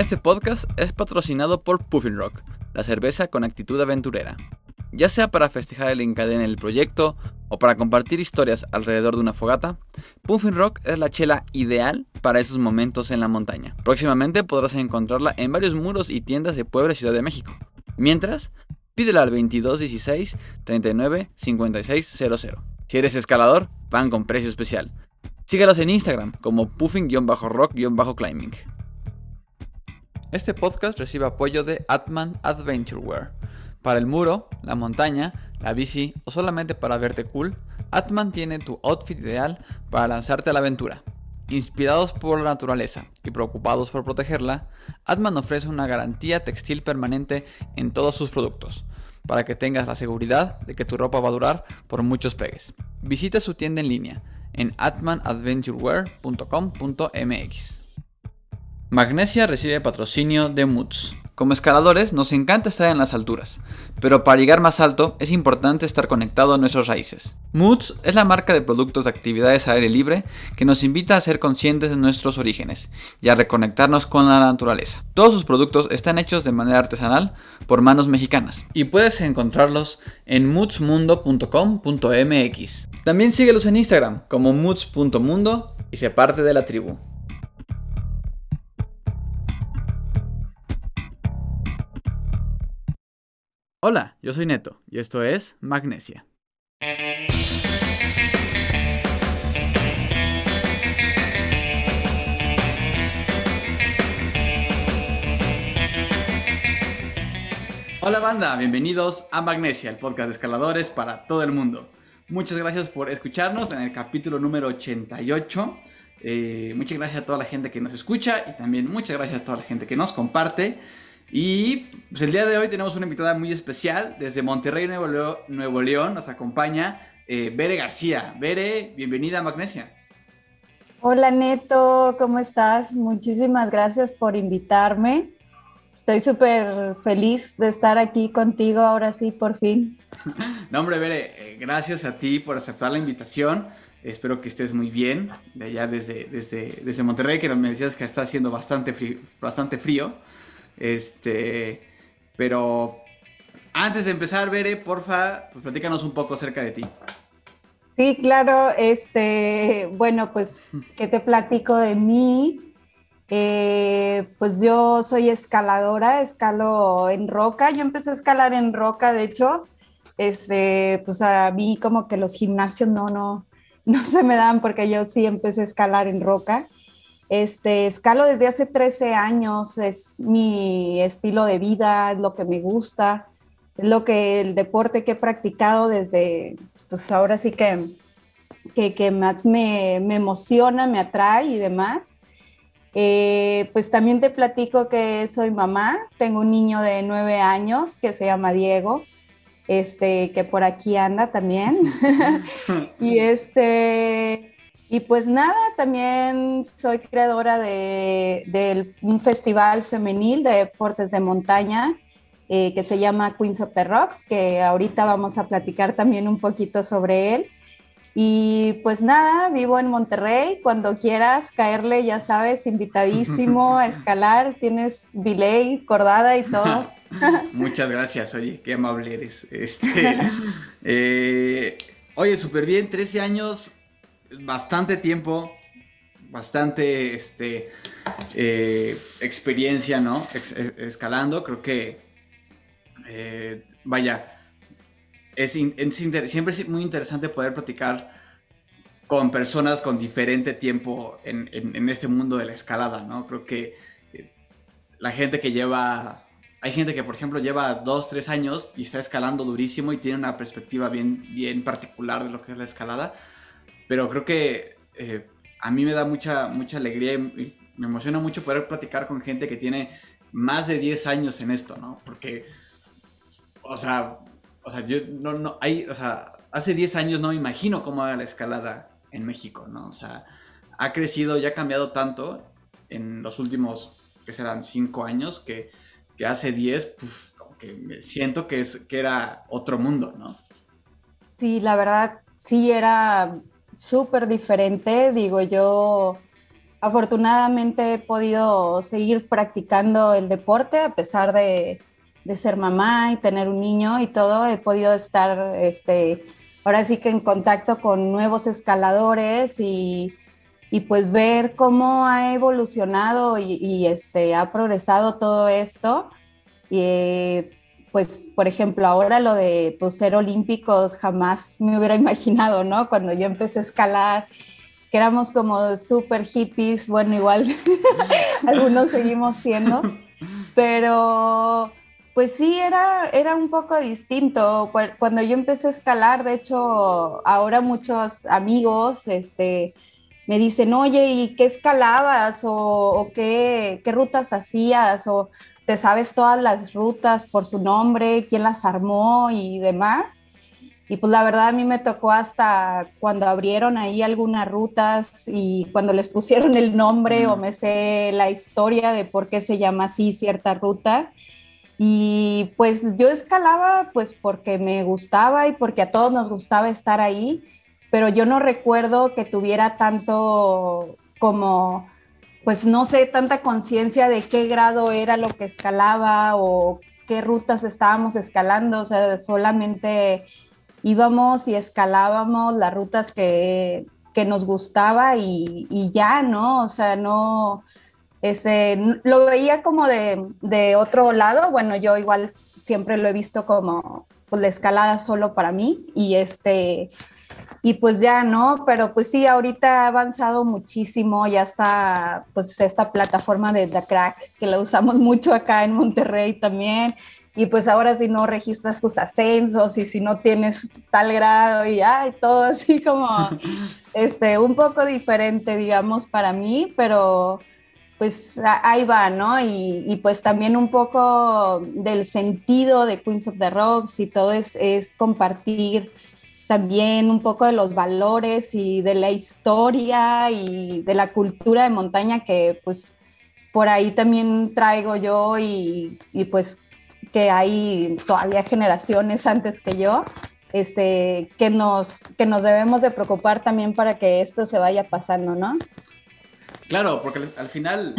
Este podcast es patrocinado por Puffin Rock, la cerveza con actitud aventurera. Ya sea para festejar el encadena en el proyecto o para compartir historias alrededor de una fogata, Puffin Rock es la chela ideal para esos momentos en la montaña. Próximamente podrás encontrarla en varios muros y tiendas de Puebla y Ciudad de México. Mientras, pídela al 2216 39 5600. Si eres escalador, van con precio especial. Síguelos en Instagram como puffin-rock-climbing. Este podcast recibe apoyo de Atman Adventure Wear. Para el muro, la montaña, la bici o solamente para verte cool, Atman tiene tu outfit ideal para lanzarte a la aventura. Inspirados por la naturaleza y preocupados por protegerla, Atman ofrece una garantía textil permanente en todos sus productos, para que tengas la seguridad de que tu ropa va a durar por muchos pegues. Visita su tienda en línea en atmanadventurewear.com.mx. Magnesia recibe patrocinio de Moods. Como escaladores nos encanta estar en las alturas, pero para llegar más alto es importante estar conectado a nuestras raíces. Moods es la marca de productos de actividades al aire libre que nos invita a ser conscientes de nuestros orígenes y a reconectarnos con la naturaleza. Todos sus productos están hechos de manera artesanal por manos mexicanas y puedes encontrarlos en moodsmundo.com.mx. También síguelos en Instagram como moods.mundo y se parte de la tribu. Hola, yo soy Neto y esto es Magnesia. Hola banda, bienvenidos a Magnesia, el podcast de escaladores para todo el mundo. Muchas gracias por escucharnos en el capítulo número 88. Eh, muchas gracias a toda la gente que nos escucha y también muchas gracias a toda la gente que nos comparte. Y pues el día de hoy tenemos una invitada muy especial. Desde Monterrey, Nuevo León, nos acompaña eh, Bere García. Bere, bienvenida a Magnesia. Hola Neto, ¿cómo estás? Muchísimas gracias por invitarme. Estoy súper feliz de estar aquí contigo ahora sí, por fin. no, hombre, Bere, eh, gracias a ti por aceptar la invitación. Espero que estés muy bien de allá desde, desde, desde Monterrey, que me decías que está haciendo bastante Bastante frío. Este, pero antes de empezar, Bere, porfa, pues platícanos un poco acerca de ti. Sí, claro, este, bueno, pues, ¿qué te platico de mí? Eh, pues yo soy escaladora, escalo en roca, yo empecé a escalar en roca, de hecho, este, pues a mí como que los gimnasios no, no, no se me dan porque yo sí empecé a escalar en roca. Este, escalo desde hace 13 años, es mi estilo de vida, es lo que me gusta, es lo que el deporte que he practicado desde, pues ahora sí que, que, más me, emociona, me atrae y demás. Eh, pues también te platico que soy mamá, tengo un niño de 9 años que se llama Diego, este, que por aquí anda también. y este, y pues nada, también soy creadora de, un festival femenil de deportes de montaña eh, que se llama Queens of the Rocks, que ahorita vamos a platicar también un poquito sobre él. Y pues nada, vivo en Monterrey, cuando quieras caerle, ya sabes, invitadísimo a escalar, tienes bilay, cordada y todo. Muchas gracias, oye, qué amable eres. Este, eh, oye, súper bien, 13 años, bastante tiempo, bastante este, eh, experiencia, ¿no? escalando, creo que, eh, vaya, es, siempre es muy interesante poder platicar con personas con diferente tiempo en, este mundo de la escalada, ¿no? Creo que eh, la gente que lleva hay gente que, por ejemplo, lleva dos, tres años y está escalando durísimo y tiene una perspectiva bien, bien particular de lo que es la escalada. Pero creo que eh, a mí me da mucha, mucha alegría y, me emociona mucho poder platicar con gente que tiene más de 10 años en esto, ¿no? Porque, o sea, o sea, yo no, no, hay, o sea, hace 10 años no me imagino cómo era la escalada en México, ¿no? O sea, ha crecido y ha cambiado tanto en los últimos, que serán 5 años, que, que hace 10, pues, como que siento que, es, que era otro mundo, ¿no? Sí, la verdad, sí era súper diferente, digo yo, afortunadamente he podido seguir practicando el deporte a pesar de, de, ser mamá y tener un niño y todo. He podido estar, este, ahora sí que en contacto con nuevos escaladores y, y pues ver cómo ha evolucionado y, y, este, ha progresado todo esto. Y pues, por ejemplo, ahora lo de pues, ser olímpicos jamás me hubiera imaginado, ¿no? Cuando yo empecé a escalar que éramos como súper hippies, bueno, igual algunos seguimos siendo, pero pues sí, era, era un poco distinto. Cuando yo empecé a escalar, de hecho, ahora muchos amigos este, me dicen, oye, ¿y qué escalabas? ¿O, o qué, qué rutas hacías? ¿O te sabes todas las rutas por su nombre? ¿Quién las armó y demás? Y pues la verdad a mí me tocó hasta cuando abrieron ahí algunas rutas y cuando les pusieron el nombre o me sé la historia de por qué se llama así cierta ruta. Y pues yo escalaba pues porque me gustaba y porque a todos nos gustaba estar ahí, pero yo no recuerdo que tuviera tanto como, pues no sé, tanta conciencia de qué grado era lo que escalaba o qué rutas estábamos escalando, o sea, solamente íbamos y escalábamos las rutas que, nos gustaba y, ya, ¿no? O sea, no, ese, lo veía como de, otro lado, bueno, yo igual siempre lo he visto como pues, la escalada solo para mí y este, y pues ya, ¿no? Pero pues sí, ahorita ha avanzado muchísimo, ya está pues esta plataforma de The Crack, que la usamos mucho acá en Monterrey también, y pues ahora si no registras tus ascensos y si no tienes tal grado y ay, todo así como este, un poco diferente, digamos, para mí, pero pues ahí va, ¿no? Y, pues también un poco del sentido de Queens of the Rocks y todo es, es compartir también un poco de los valores y de la historia y de la cultura de montaña que pues por ahí también traigo yo y, y pues que hay todavía generaciones antes que yo, este, que, nos, que nos debemos de preocupar también para que esto se vaya pasando, ¿no? Claro, porque al final,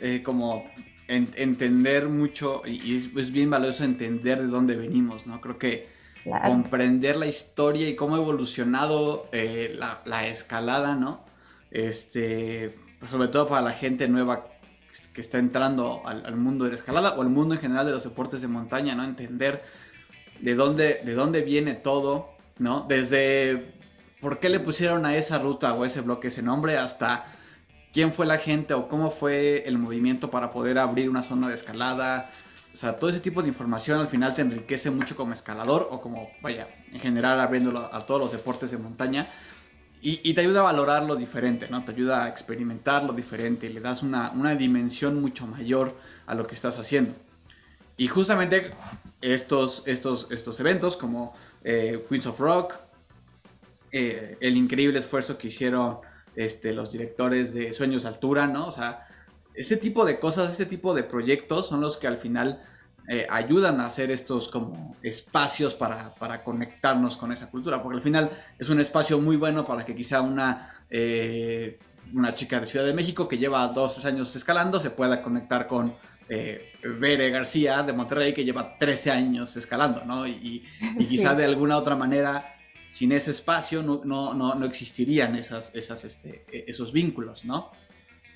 eh, como entender mucho, y, es, bien valioso entender de dónde venimos, ¿no? Creo que comprender la historia y cómo ha evolucionado eh, la, la, escalada, ¿no? Este, pues sobre todo para la gente nueva que está entrando al, mundo de la escalada o al mundo en general de los deportes de montaña, ¿no? Entender de dónde, de dónde viene todo, ¿no? Desde por qué le pusieron a esa ruta o ese bloque ese nombre hasta quién fue la gente o cómo fue el movimiento para poder abrir una zona de escalada. O sea, todo ese tipo de información al final te enriquece mucho como escalador o como, vaya, en general abriéndolo a todos los deportes de montaña. Y, te ayuda a valorar lo diferente, ¿no? Te ayuda a experimentar lo diferente, le das una, dimensión mucho mayor a lo que estás haciendo. Y justamente estos, estos, estos eventos como eh, Queens of Rock, eh, el increíble esfuerzo que hicieron este, los directores de Sueños Altura, ¿no? O sea, ese tipo de cosas, ese tipo de proyectos son los que al final eh, ayudan a hacer estos como espacios para, para, conectarnos con esa cultura, porque al final es un espacio muy bueno para que quizá una, eh, una chica de Ciudad de México que lleva dos, tres años escalando se pueda conectar con eh, Bere García de Monterrey que lleva 13 años escalando, ¿no? Y, quizá de alguna otra manera, sin ese espacio no, no, no, no existirían esas, esas, este, e, esos vínculos, ¿no?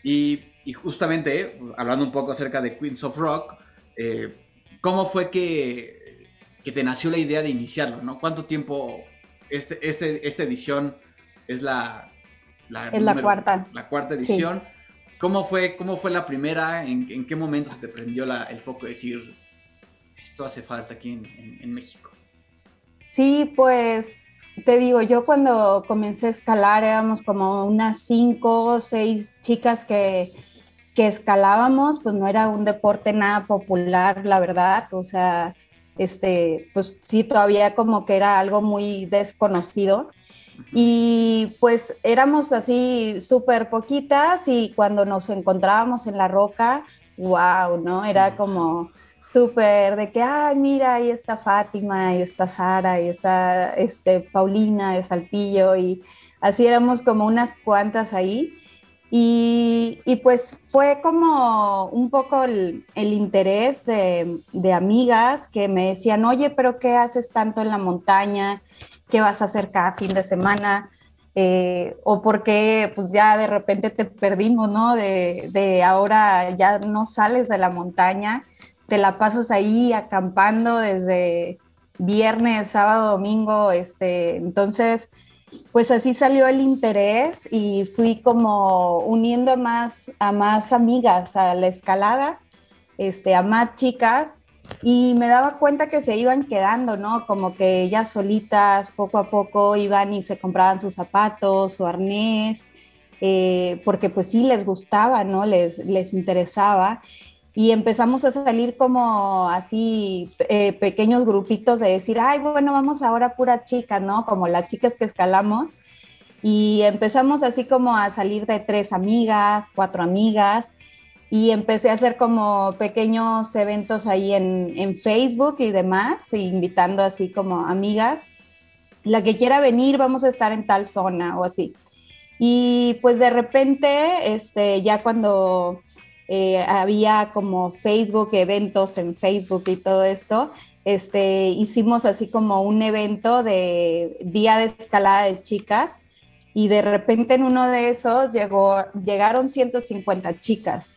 Y, y, justamente, hablando un poco acerca de Queens of Rock, eh, ¿Cómo fue que, que, te nació la idea de iniciarlo? ¿no? ¿Cuánto tiempo este, este, esta edición es la... la es la cuarta. La cuarta edición. ¿Cómo, fue, ¿Cómo fue la primera? ¿En, en qué momento se te prendió la, el foco de decir, esto hace falta aquí en, en México? Sí, pues te digo, yo cuando comencé a escalar éramos como unas cinco o seis chicas que que escalábamos, pues no era un deporte nada popular, la verdad, o sea, este, pues sí, todavía como que era algo muy desconocido. Y pues éramos así súper poquitas y cuando nos encontrábamos en la roca, wow, ¿no? Era como súper de que, ay, mira, ahí está Fátima, ahí está Sara, ahí está este, Paulina de Saltillo y así éramos como unas cuantas ahí. Y, pues fue como un poco el, interés de, amigas que me decían, oye, pero ¿qué haces tanto en la montaña? ¿Qué vas a hacer cada fin de semana? Eh, o porque pues ya de repente te perdimos, ¿no? De, de, ahora ya no sales de la montaña, te la pasas ahí acampando desde viernes, sábado, domingo, este, entonces pues así salió el interés y fui como uniendo a más, a más amigas a la escalada, este, a más chicas y me daba cuenta que se iban quedando, ¿no? Como que ellas solitas poco a poco iban y se compraban sus zapatos, su arnés, eh, porque pues sí les gustaba, ¿no? Les, les interesaba y empezamos a salir como así eh, pequeños grupitos de decir, ay, bueno, vamos ahora pura chica, ¿no? Como las chicas que escalamos. Y empezamos así como a salir de tres amigas, cuatro amigas, y empecé a hacer como pequeños eventos ahí en, en Facebook y demás, invitando así como amigas. La que quiera venir, vamos a estar en tal zona o así. Y pues de repente, este, ya cuando eh, había como Facebook, eventos en Facebook y todo esto. Este, hicimos así como un evento de día de escalada de chicas y de repente en uno de esos llegó, llegaron 150 chicas.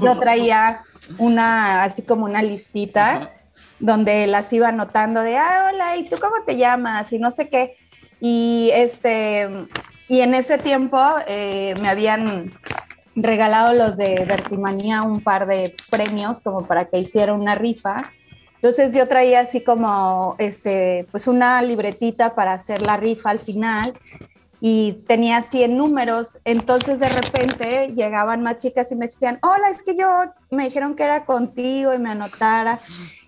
Yo traía una, así como una listita donde las iba anotando de, ah, hola, ¿y tú cómo te llamas? Y no sé qué. Y este, y en ese tiempo eh, me habían regalado los de Vertimanía un par de premios como para que hiciera una rifa. Entonces yo traía así como ese, pues una libretita para hacer la rifa al final y tenía 100 números. Entonces de repente llegaban más chicas y me decían, hola, es que yo me dijeron que era contigo y me anotara.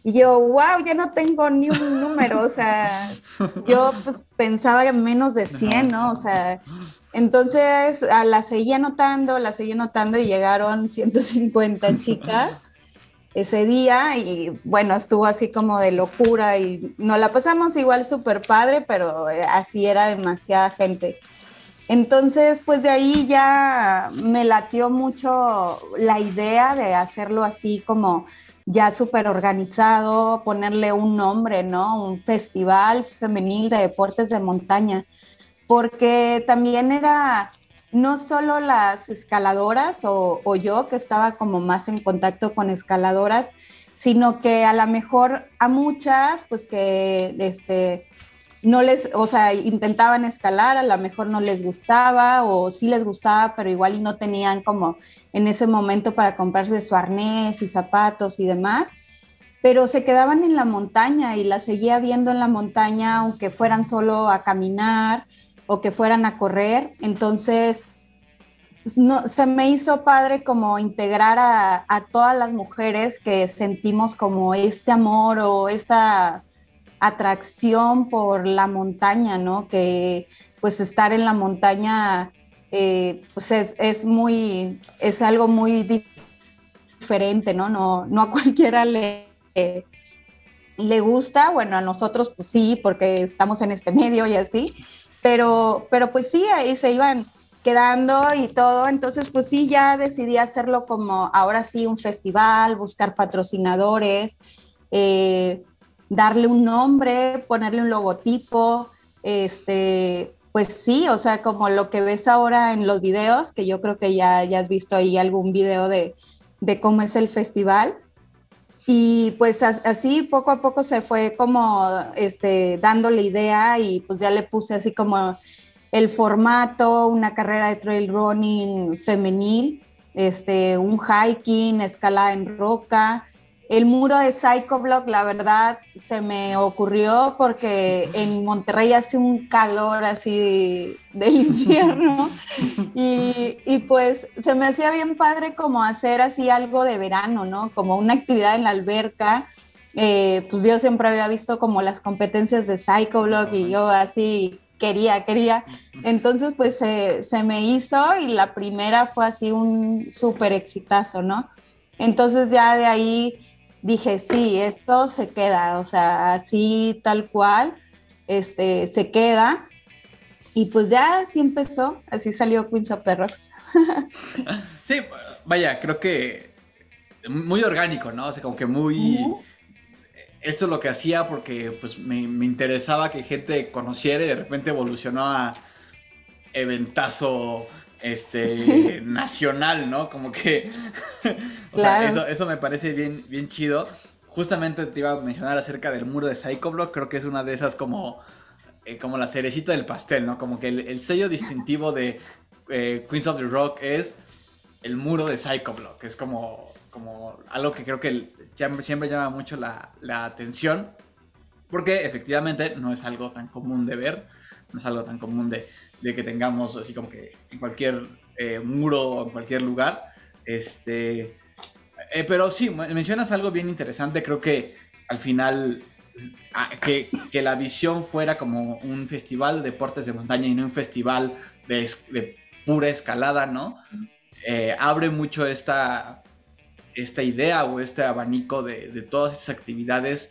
Y yo, wow, ya no tengo ni un número. O sea, yo pues pensaba en menos de 100, ¿no? O sea, entonces la seguí anotando, la seguí anotando y llegaron 150 chicas ese día y bueno, estuvo así como de locura y nos la pasamos igual súper padre, pero eh, así era demasiada gente. Entonces, pues de ahí ya me latió mucho la idea de hacerlo así como ya súper organizado, ponerle un nombre, ¿no? Un festival femenil de deportes de montaña porque también era no solo las escaladoras o, yo que estaba como más en contacto con escaladoras, sino que a lo mejor a muchas, pues que este, no les, o sea, intentaban escalar, a lo mejor no les gustaba o sí les gustaba, pero igual y no tenían como en ese momento para comprarse su arnés y zapatos y demás, pero se quedaban en la montaña y la seguía viendo en la montaña, aunque fueran solo a caminar o que fueran a correr. Entonces, no, se me hizo padre como integrar a, todas las mujeres que sentimos como este amor o esta atracción por la montaña, ¿no? Que pues estar en la montaña eh, pues es, es, muy, es algo muy diferente, ¿no? No, no a cualquiera le, le gusta, bueno, a nosotros pues sí, porque estamos en este medio y así, pero, pero pues sí, ahí se iban quedando y todo, entonces pues sí, ya decidí hacerlo como ahora sí un festival, buscar patrocinadores, eh, darle un nombre, ponerle un logotipo, este, pues sí, o sea, como lo que ves ahora en los videos, que yo creo que ya, ya has visto ahí algún video de, de cómo es el festival, y pues así poco a poco se fue como este, dando la idea y pues ya le puse así como el formato, una carrera de trail running femenil, este, un hiking, escalada en roca, el muro de Psychoblock, la verdad, se me ocurrió porque en Monterrey hace un calor así de, infierno y, y, pues se me hacía bien padre como hacer así algo de verano, ¿no? Como una actividad en la alberca. Eh, pues yo siempre había visto como las competencias de Psychoblock y yo así quería, quería. Entonces pues se, se me hizo y la primera fue así un súper exitazo, ¿no? Entonces ya de ahí dije, sí, esto se queda, o sea, así tal cual, este, se queda. Y pues ya así empezó, así salió Queens of the Rocks. sí, vaya, creo que muy orgánico, ¿no? O sea, como que muy... Esto es lo que hacía porque pues me, interesaba que gente conociera y de repente evolucionó a eventazo este nacional, ¿no? Como que o sea, eso, eso, me parece bien, bien chido. Justamente te iba a mencionar acerca del muro de Psychoblock, creo que es una de esas como eh, como la cerecita del pastel, ¿no? Como que el, sello distintivo de eh, Queens of the Rock es el muro de Psychoblock. Es como, como algo que creo que siempre, llama mucho la, atención. Porque efectivamente no es algo tan común de ver. No es algo tan común de, que tengamos así como que en cualquier eh, muro o en cualquier lugar. Este. pero sí, mencionas algo bien interesante. Creo que al final que, la visión fuera como un festival de deportes de montaña y no un festival de, pura escalada, ¿no? Eh, abre mucho esta, esta idea o este abanico de, todas esas actividades.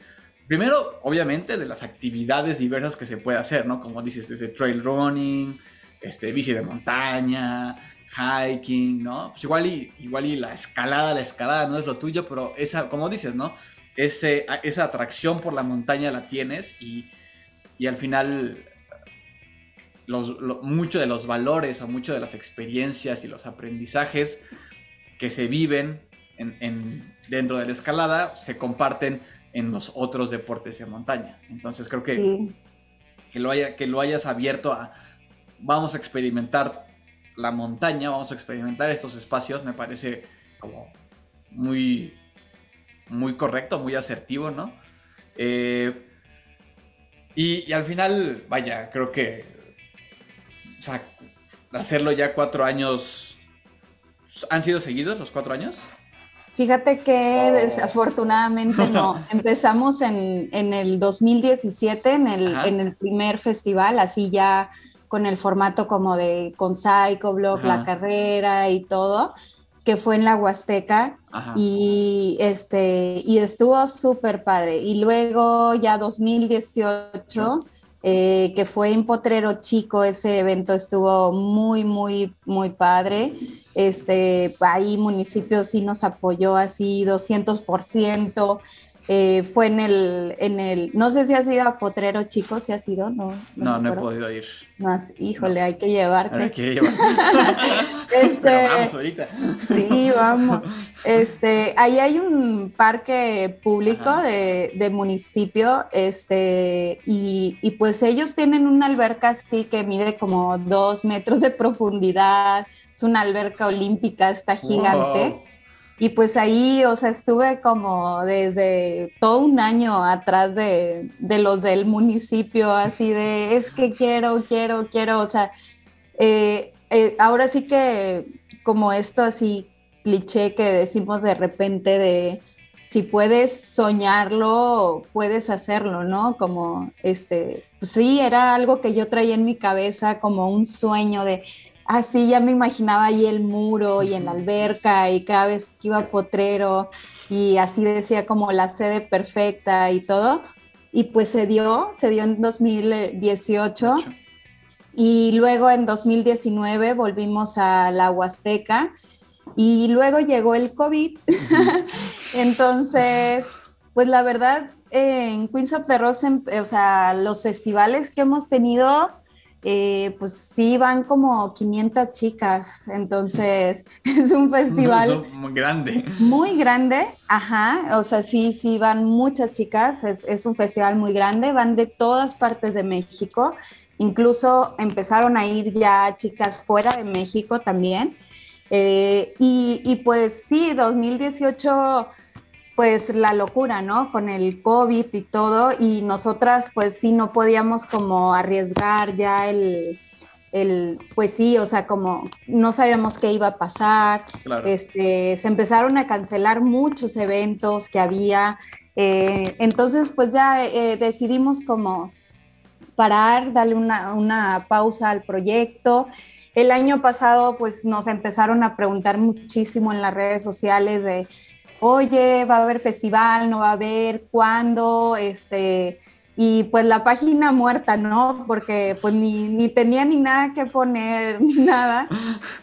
Primero, obviamente, de las actividades diversas que se puede hacer, ¿no? Como dices, desde trail running, este, bici de montaña, hiking, ¿no? Pues igual y, igual y la escalada, la escalada no es lo tuyo, pero esa, como dices, ¿no? ese, esa atracción por la montaña la tienes y, al final los, mucho de los valores o mucho de las experiencias y los aprendizajes que se viven en, dentro de la escalada se comparten en los otros deportes de montaña. Entonces creo que, que, lo haya, que lo hayas abierto a vamos a experimentar la montaña, vamos a experimentar estos espacios, me parece como muy, muy correcto, muy asertivo, ¿no? Eh, y, al final, vaya, creo que, o sea, hacerlo ya cuatro años, ¿han sido seguidos los cuatro años? Fíjate que oh. desafortunadamente no. Empezamos en, el 2017, en el, en el primer festival, así ya con el formato como de con Psycho Blog, la carrera y todo que fue en la Huasteca y este y estuvo súper padre. Y luego ya 2018, eh, que fue en Potrero Chico, ese evento estuvo muy, muy, muy padre. Este, ahí municipio sí nos apoyó así 200%. Eh, fue en el, en el, no sé si has ido a Potrero Chico, si has ido, no. No, no, he podido ir. No, híjole, hay que llevarte. Hay que llevarte. este, vamos ahorita. Sí, vamos. Este, ahí hay un parque público de, de, municipio, este, y, y, pues ellos tienen una alberca así que mide como dos metros de profundidad, es una alberca olímpica, está gigante. Y pues ahí, o sea, estuve como desde todo un año atrás de, los del municipio, así de, es que quiero, quiero, quiero, o sea, eh, eh, ahora sí que como esto así cliché que decimos de repente de si puedes soñarlo, puedes hacerlo, ¿no? Como este, pues sí, era algo que yo traía en mi cabeza como un sueño de así ya me imaginaba ahí el muro y en la alberca y cada vez que iba a Potrero y así decía como la sede perfecta y todo. Y pues se dio, se dio en 2018 y luego en 2019 volvimos a la Huasteca y luego llegó el COVID. Entonces, pues la verdad, en Queens of the Rocks, o sea, los festivales que hemos tenido eh, pues sí van como 500 chicas, entonces es un festival muy grande. Muy grande, ajá, o sea, sí, sí van muchas chicas, es, un festival muy grande, van de todas partes de México, incluso empezaron a ir ya chicas fuera de México también. Eh, y, y pues sí, 2018 pues la locura, ¿no? Con el COVID y todo, y nosotras pues sí no podíamos como arriesgar ya el, el pues sí, o sea, como no sabíamos qué iba a pasar, este, se empezaron a cancelar muchos eventos que había, eh, entonces pues ya eh, decidimos como parar, darle una, una pausa al proyecto. El año pasado pues nos empezaron a preguntar muchísimo en las redes sociales de oye, va a haber festival, no va a haber, cuándo, este, y pues la página muerta, ¿no? Porque pues ni, ni, tenía ni nada que poner, ni nada.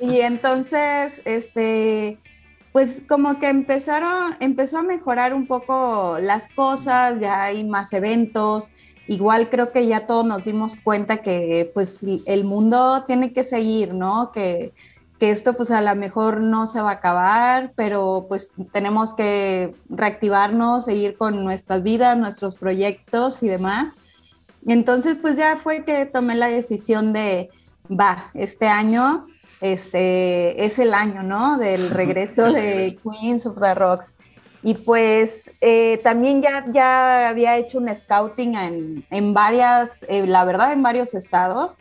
Y entonces, este, pues como que empezaron, empezó a mejorar un poco las cosas, ya hay más eventos. Igual creo que ya todos nos dimos cuenta que pues el mundo tiene que seguir, ¿no? Que, que esto pues a lo mejor no se va a acabar, pero pues tenemos que reactivarnos, seguir con nuestras vidas, nuestros proyectos y demás. Entonces pues ya fue que tomé la decisión de, va, este año este, es el año, ¿no? Del regreso de Queens of the Rocks. Y pues eh, también ya, ya había hecho un scouting en, en varias, eh, la verdad, en varios estados.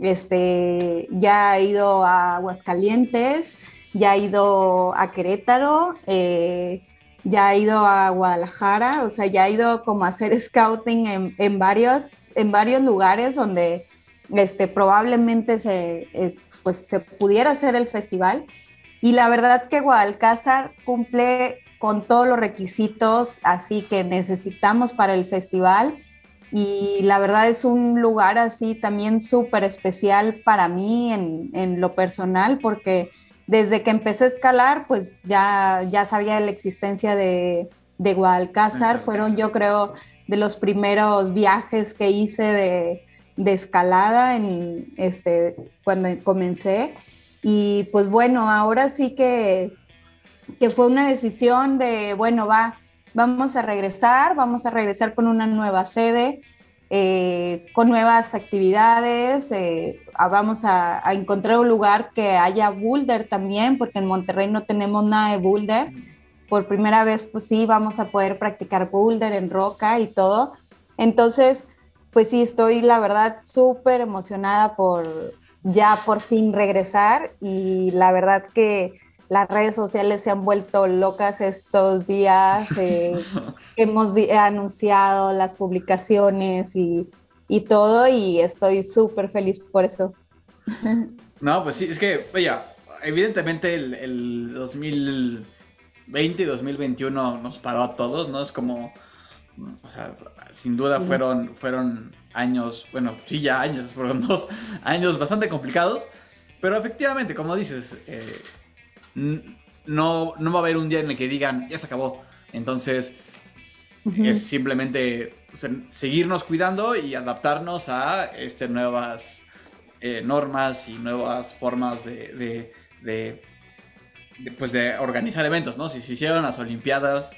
Este, ya he ido a Aguascalientes, ya he ido a Querétaro, eh, ya he ido a Guadalajara, o sea, ya he ido como a hacer scouting en, en varios, en varios lugares donde este, probablemente se, pues, se pudiera hacer el festival. Y la verdad que Guadalcázar cumple con todos los requisitos así que necesitamos para el festival y la verdad es un lugar así también súper especial para mí en, lo personal porque desde que empecé a escalar pues ya, ya sabía de la existencia de, de Guadalcázar, fueron yo creo de los primeros viajes que hice de, de escalada en este, cuando comencé. Y pues bueno, ahora sí que, que fue una decisión de, bueno, va, Vamos a regresar, vamos a regresar con una nueva sede, eh, con nuevas actividades, eh, vamos a, encontrar un lugar que haya boulder también, porque en Monterrey no tenemos nada de boulder. Por primera vez, pues sí, vamos a poder practicar boulder en roca y todo. Entonces, pues sí, estoy la verdad súper emocionada por ya por fin regresar y la verdad que las redes sociales se han vuelto locas estos días. Eh, hemos anunciado las publicaciones y, todo y estoy súper feliz por eso. no, pues sí, es que, oye, evidentemente el, 2020 y 2021 nos paró a todos, ¿no? Es como, o sea, sin duda fueron, fueron años, bueno, sí, ya años, fueron dos años bastante complicados, pero efectivamente, como dices, eh, no, no va a haber un día en el que digan, ya se acabó. Entonces, es simplemente seguirnos cuidando y adaptarnos a este, nuevas eh, normas y nuevas formas de, de, pues de organizar eventos, ¿no? Si se hicieron las Olimpiadas,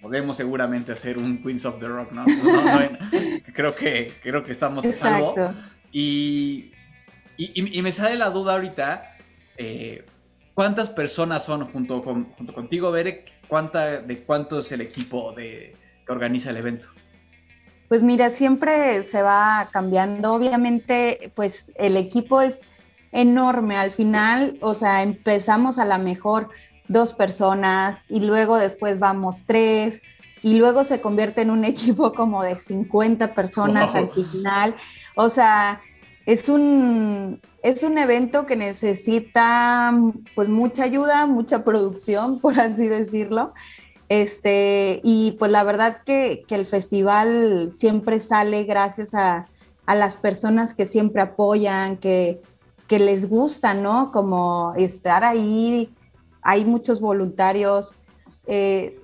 podemos seguramente hacer un Queens of the Rock, ¿no? creo, que, creo que estamos a salvo. Y, y, me sale la duda ahorita, eh, ¿Cuántas personas son junto, junto contigo, Berek? ¿Cuánta, ¿De cuánto es el equipo de, que organiza el evento? Pues mira, siempre se va cambiando. Obviamente, pues el equipo es enorme. Al final, o sea, empezamos a la mejor dos personas y luego después vamos tres y luego se convierte en un equipo como de 50 personas al final. O sea, es un, es un evento que necesita pues mucha ayuda, mucha producción, por así decirlo. Este, y pues la verdad que, el festival siempre sale gracias a, las personas que siempre apoyan, que, les gusta, ¿no? Como estar ahí, hay muchos voluntarios. Eh,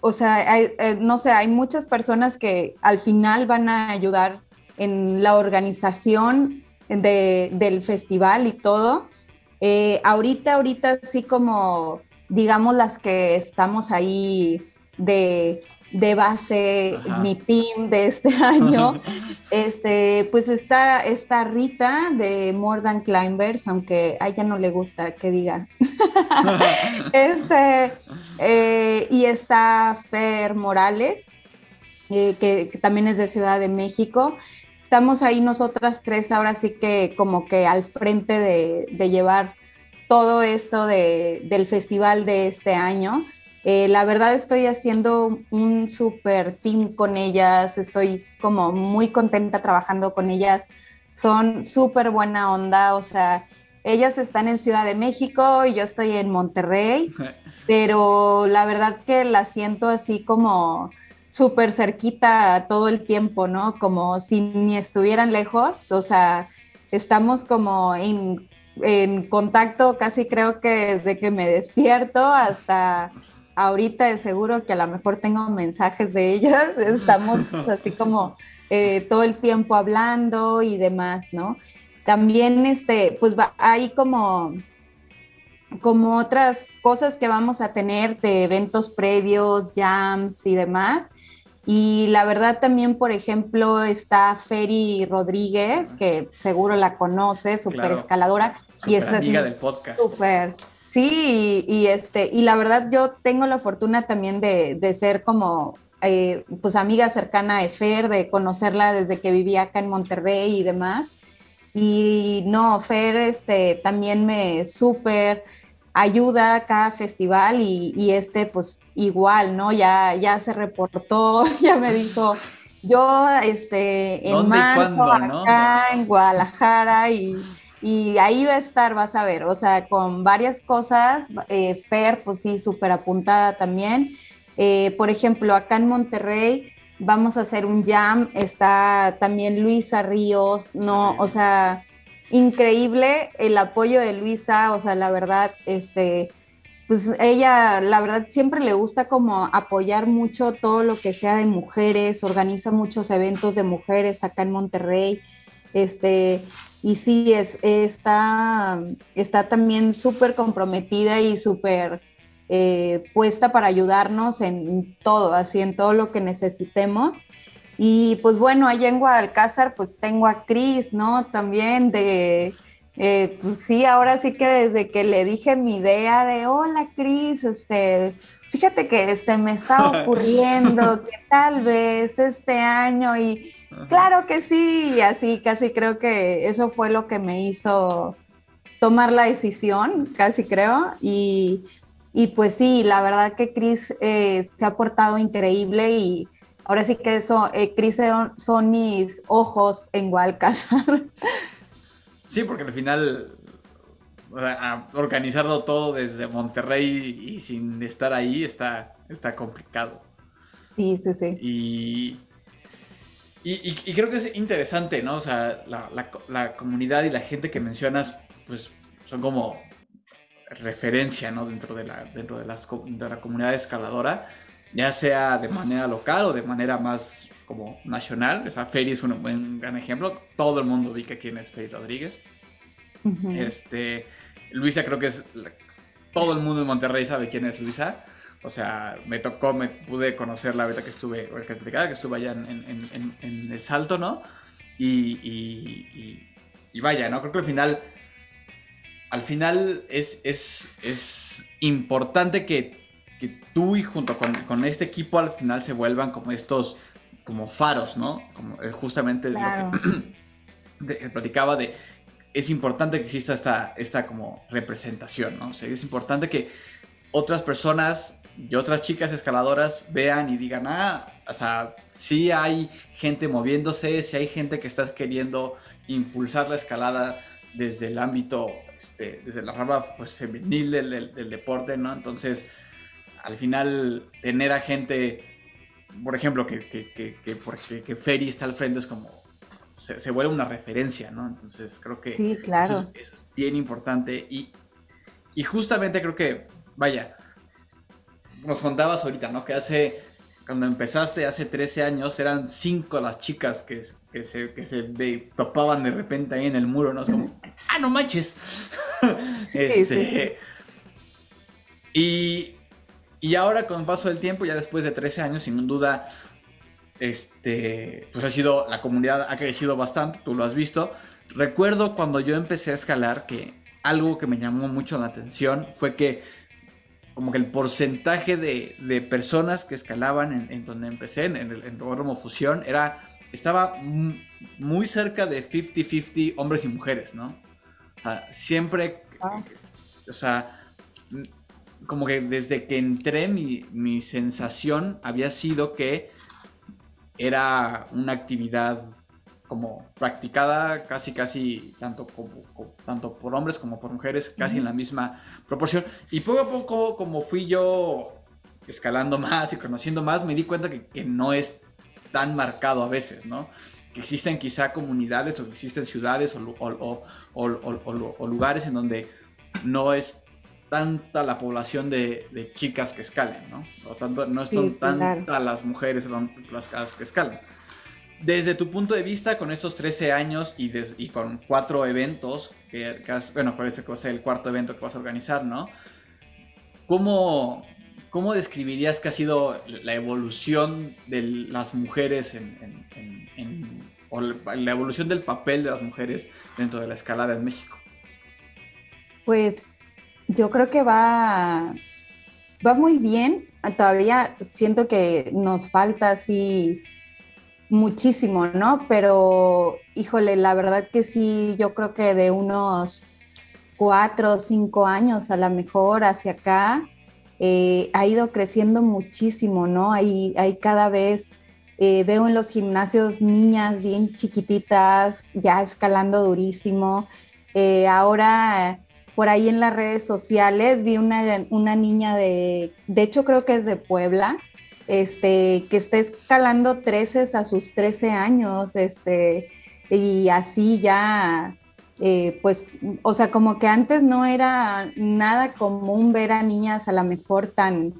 o sea, eh, no sé, hay muchas personas que al final van a ayudar en la organización del festival y todo. Eh, ahorita, ahorita sí como, digamos, las que estamos ahí de, base, mi team de este año, este, pues está, está Rita de More Than Climbers, aunque a ella no le gusta que diga. este, eh, y está Fer Morales, eh, que, que, también es de Ciudad de México estamos ahí nosotras tres ahora sí que como que al frente de, llevar todo esto del festival de este año. Eh, la verdad estoy haciendo un super team con ellas, estoy como muy contenta trabajando con ellas, son súper buena onda, o sea, ellas están en Ciudad de México y yo estoy en Monterrey, pero la verdad que la siento así como súper cerquita todo el tiempo, ¿no? Como si ni estuvieran lejos, o sea, estamos como en, en contacto casi creo que desde que me despierto hasta ahorita de seguro que a lo mejor tengo mensajes de ellas, estamos así como eh, todo el tiempo hablando y demás, ¿no? También, este, pues hay como, como otras cosas que vamos a tener de eventos previos, jams y demás. Y la verdad también, por ejemplo, está Feri Rodríguez, que seguro la conoce, súper escaladora. y es amiga del podcast. Súper Sí, y, este, y la verdad yo tengo la fortuna también de, ser como eh, pues amiga cercana de Fer, de conocerla desde que vivía acá en Monterrey y demás. Y no, Fer este, también me súper ayuda a cada festival y, este pues igual, ¿no? Ya, ya se reportó, ya me dijo, yo este, en marzo acá en Guadalajara y y ahí va a estar, vas a ver, o sea, con varias cosas. Eh, Fer, pues sí, súper apuntada también. Eh, por ejemplo, acá en Monterrey vamos a hacer un jam, está también Luisa Ríos, no, o sea, increíble el apoyo de Luisa, o sea, la verdad, este, pues ella, la verdad, siempre le gusta como apoyar mucho todo lo que sea de mujeres, organiza muchos eventos de mujeres acá en Monterrey, este, y sí, es, está, está también súper comprometida y súper eh, puesta para ayudarnos en todo, así en todo lo que necesitemos. Y pues bueno, allá en Guadalcázar pues tengo a Cris, ¿no? También de, eh, pues sí, ahora sí que desde que le dije mi idea de, hola Cris, este, fíjate que se me está ocurriendo que tal vez este año y Claro que sí, así casi creo que eso fue lo que me hizo tomar la decisión, casi creo, y, pues sí, la verdad que Cris eh, se ha portado increíble y ahora sí que eso, eh, Cris son, mis ojos en Walcazar. Sí, porque al final organizarlo todo desde Monterrey y sin estar ahí está, está complicado. Sí, sí, sí. Y, y, creo que es interesante, ¿no? O sea, la, comunidad y la gente que mencionas, pues son como referencia, ¿no? Dentro de la, dentro de, las, de la comunidad escaladora, ya sea de manera local o de manera más como nacional. O sea, Feri es un buen gran ejemplo. Todo el mundo ubica quién es Feri Rodríguez. Este, Luisa creo que es... Todo el mundo en Monterrey sabe quién es Luisa. O sea, me tocó, me pude conocer la vez que estuve, que, que estuve allá en, el salto, ¿no? Y, y, vaya, ¿no? Creo que al final, al final es, es, es importante que, que, tú y junto con, este equipo al final se vuelvan como estos, como faros, ¿no? Como eh, justamente lo que platicaba de, es importante que exista esta, esta como representación, ¿no? O sea, es importante que otras personas y otras chicas escaladoras vean y digan, ah, o sea, sí hay gente moviéndose, sí hay gente que está queriendo impulsar la escalada desde el ámbito, este, desde la rama pues, femenil del, deporte, ¿no? Entonces, al final, tener a gente, por ejemplo, que, que, que, que, porque, que Ferry está al frente es como, se, vuelve una referencia, ¿no? Entonces, creo que sí, claro. eso, es, bien importante y, y justamente creo que, vaya, nos contabas ahorita, ¿no? Que hace, cuando empezaste hace 13 años, eran cinco las chicas que, que se, que se topaban de repente ahí en el muro, ¿no? Es como, ah, no manches. este, Y, y ahora con el paso del tiempo, ya después de 13 años, sin duda, este, pues ha sido, la comunidad ha crecido bastante, tú lo has visto. Recuerdo cuando yo empecé a escalar que algo que me llamó mucho la atención fue que como que el porcentaje de, personas que escalaban en, donde empecé, en, el en Fusión, era, estaba muy cerca de 50-50 hombres y mujeres, ¿no? O sea, siempre, ah. o sea, como que desde que entré mi, mi sensación había sido que era una actividad como practicada casi casi tanto como, tanto por hombres como por mujeres casi en la misma proporción y poco a poco como fui yo escalando más y conociendo más, me di cuenta que, no es tan marcado a veces, ¿no? Que existen quizá comunidades o que existen ciudades o, lugares en donde no es tanta la población de, chicas que escalen, ¿no? O tanto, no son tantas las mujeres las que escalan. Desde tu punto de vista, con estos 13 años y, y con cuatro eventos, que, bueno, parece que va a ser el cuarto evento que vas a organizar, ¿no? ¿Cómo, ¿Cómo describirías que ha sido la evolución de las mujeres en, o la evolución del papel de las mujeres dentro de la escalada en México? Pues yo creo que va, va muy bien. Todavía siento que nos falta así muchísimo, ¿no? Pero, híjole, la verdad que sí, yo creo que de unos cuatro o cinco años a lo mejor hacia acá, eh, ha ido creciendo muchísimo, ¿no? Hay, hay cada vez, eh, veo en los gimnasios niñas bien chiquititas, ya escalando durísimo. Eh, ahora, por ahí en las redes sociales, vi una, una niña de, de hecho creo que es de Puebla, este, que está escalando 13 a sus 13 años, este, y así ya eh, pues, o sea, como que antes no era nada común ver a niñas a lo mejor tan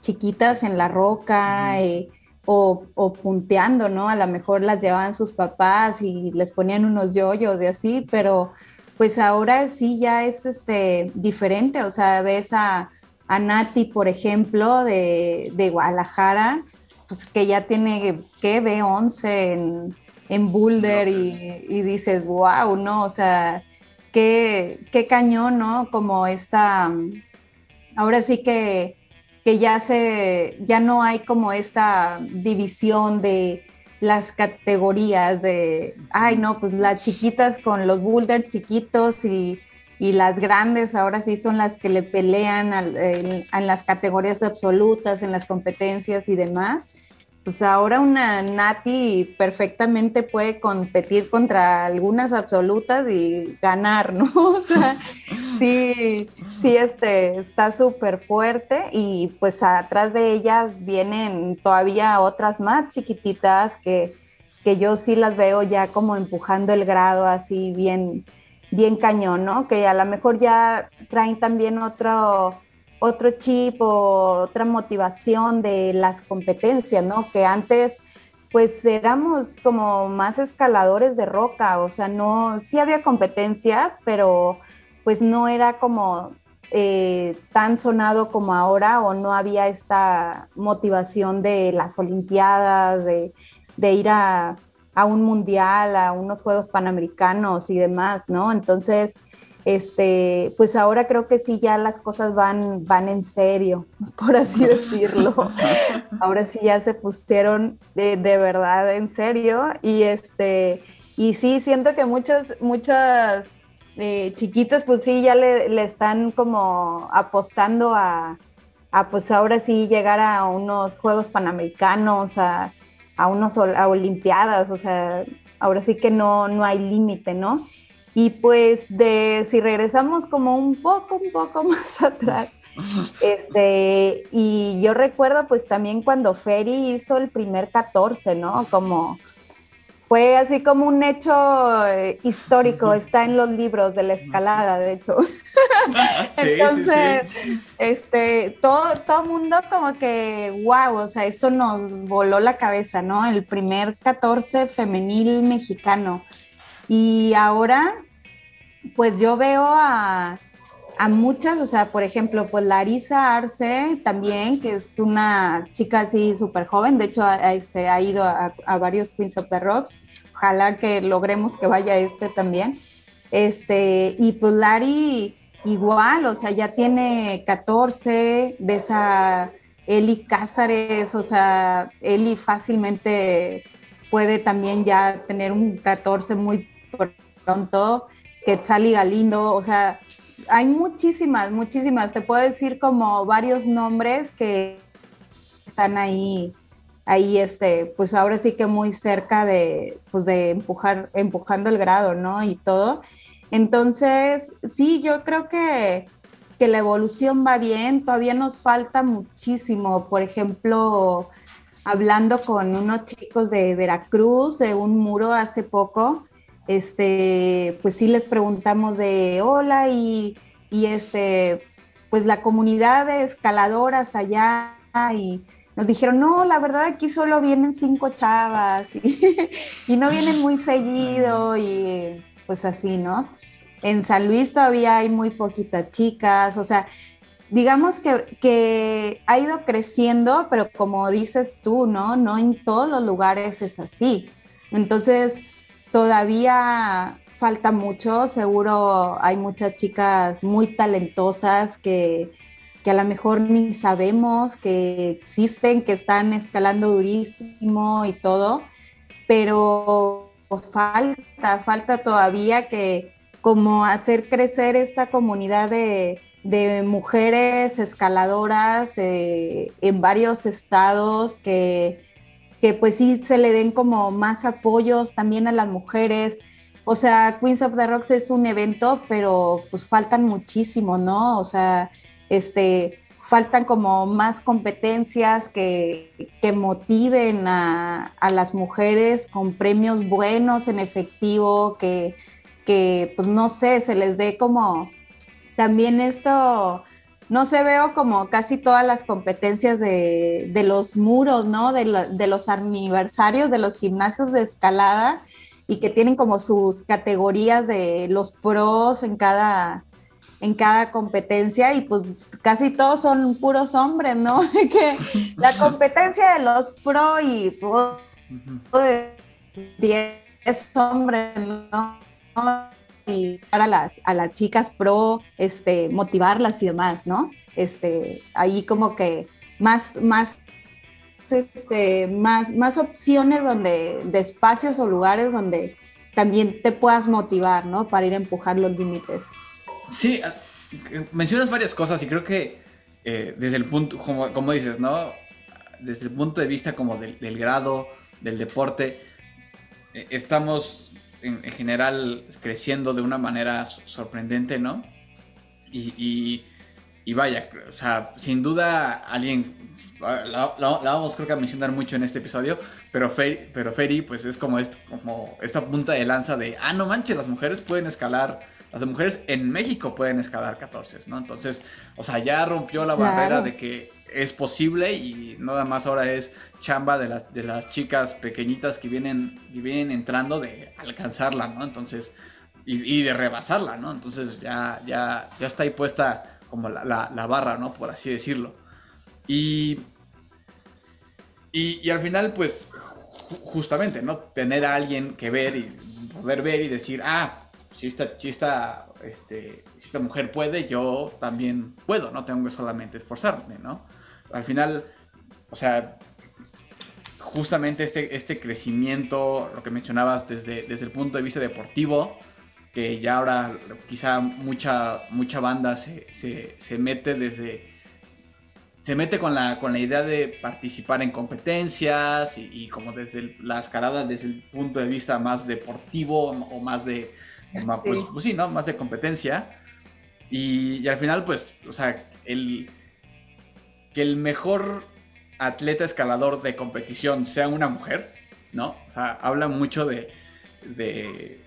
chiquitas en la roca eh, o, punteando, ¿no? A lo mejor las llevaban sus papás y les ponían unos yoyos de así, pero pues ahora sí ya es este, diferente, o sea, ves a, a Nati, por ejemplo, de, de Guadalajara, pues que ya tiene, ¿qué? ve 11 en en Boulder y, dices, wow, ¿no? O sea, qué, qué cañón, ¿no? Como esta, ahora sí que, que ya se, ya no hay como esta división de las categorías de, ay, no, pues las chiquitas con los Boulder chiquitos y, las grandes ahora sí son las que le pelean en las categorías absolutas, en las competencias y demás pues ahora una Nati perfectamente puede competir contra algunas absolutas y ganar, ¿no? O sea, sí, sí, este, está súper fuerte y pues atrás de ellas vienen todavía otras más chiquititas que, que yo sí las veo ya como empujando el grado así bien, bien cañón, ¿no? Que a lo mejor ya traen también otro otro chip o otra motivación de las competencias, ¿no? Que antes pues éramos como más escaladores de roca, o sea, no, sí había competencias, pero pues no era como eh, tan sonado como ahora o no había esta motivación de las Olimpiadas, de, ir a, a, un mundial, a unos Juegos Panamericanos y demás, ¿no? Entonces, este, pues ahora creo que sí ya las cosas van, van en serio, por así decirlo. ahora sí ya se pusieron de, verdad en serio y este, y sí siento que muchos, muchos eh, chiquitos pues sí ya le, están como apostando a, pues ahora sí llegar a unos Juegos Panamericanos, a, a unos a Olimpiadas, o sea, ahora sí que no, no hay límite, ¿no? Y pues de si regresamos como un poco, un poco más atrás, este, y yo recuerdo pues también cuando Ferry hizo el primer 14, ¿no? Como fue así como un hecho eh, histórico, está en los libros de la escalada, de hecho. Entonces, este, todo, todo mundo como que, wow, o sea, eso nos voló la cabeza, ¿no? El primer 14 femenil mexicano. Y ahora, pues yo veo a, muchas, o sea, por ejemplo, pues Larisa Arce también, que es una chica así súper joven, de hecho este, ha ido a, varios Queens of the Rocks, ojalá que logremos que vaya este también. Este, y pues Lari igual, o sea, ya tiene 14, ves a Eli Cázares, o sea, Eli fácilmente puede también ya tener un 14 muy pronto. Quetzal y Galindo, o sea, hay muchísimas, muchísimas. Te puedo decir como varios nombres que están ahí, ahí, este, pues ahora sí que muy cerca de, pues de empujar, empujando el grado, ¿no? Y todo. Entonces, sí, yo creo que, que la evolución va bien, todavía nos falta muchísimo. Por ejemplo, hablando con unos chicos de Veracruz, de un muro hace poco, este, pues sí les preguntamos de hola y, y este, pues la comunidad de escaladoras allá y nos dijeron, no, la verdad aquí solo vienen cinco chavas y, no vienen muy seguido y pues así, ¿no? En San Luis todavía hay muy poquitas chicas, o sea, digamos que, que, ha ido creciendo, pero como dices tú, ¿no? No en todos los lugares es así. Entonces, todavía falta mucho, seguro hay muchas chicas muy talentosas que, que a lo mejor ni sabemos que existen, que están escalando durísimo y todo, pero falta, falta todavía que como hacer crecer esta comunidad de, mujeres escaladoras eh, en varios estados, que, que pues sí se le den como más apoyos también a las mujeres. O sea, Queens of the Rocks es un evento, pero pues faltan muchísimo, ¿no? O sea, este, faltan como más competencias que, motiven a, las mujeres con premios buenos en efectivo, que, pues no sé, se les dé como también esto, no se veo como casi todas las competencias de, los muros, ¿no? De, de, los aniversarios de los gimnasios de escalada y que tienen como sus categorías de los pros en cada, en cada competencia y pues casi todos son puros hombres, ¿no? que la competencia de los pro y de 10 hombres, ¿no? Y para las, a las chicas pro, este, motivarlas y demás, ¿no? Este, ahí como que más, más, este, más, más opciones donde, de espacios o lugares donde también te puedas motivar, ¿no? Para ir a empujar los límites. Sí, mencionas varias cosas y creo que eh, desde el punto, como, dices, ¿no? Desde el punto de vista como del, grado, del deporte, eh, estamos en, general creciendo de una manera sorprendente, ¿no? Y, y, vaya, o sea, sin duda alguien, la, vamos creo que a mencionar mucho en este episodio, pero Ferry, pero Ferry pues es como, como esta punta de lanza de, ah, no manches, las mujeres pueden escalar las mujeres en México pueden escalar 14, ¿no? Entonces, o sea, ya rompió la barrera de que es posible y nada más ahora es chamba de, de las chicas pequeñitas que vienen, vienen entrando de alcanzarla, ¿no? Entonces, y, de rebasarla, ¿no? Entonces ya, ya, ya está ahí puesta como la, barra, ¿no? Por así decirlo. Y, y, al final, pues, justamente, ¿no? Tener a alguien que ver y poder ver y decir, ah, si esta, si esta, este, si esta mujer puede, yo también puedo, no tengo que solamente esforzarme, ¿no? Al final, o sea, justamente este, este crecimiento, lo que mencionabas desde, desde el punto de vista deportivo, que ya ahora quizá mucha, mucha banda se, se, mete desde... Se mete con la, con la idea de participar en competencias y, y como desde la escalada desde el punto de vista más deportivo o más de, pues, pues, sí, ¿no? Más de competencia. Y, al final, pues, o sea, el, que el mejor atleta escalador de competición sea una mujer, ¿no? O sea, habla mucho de, de,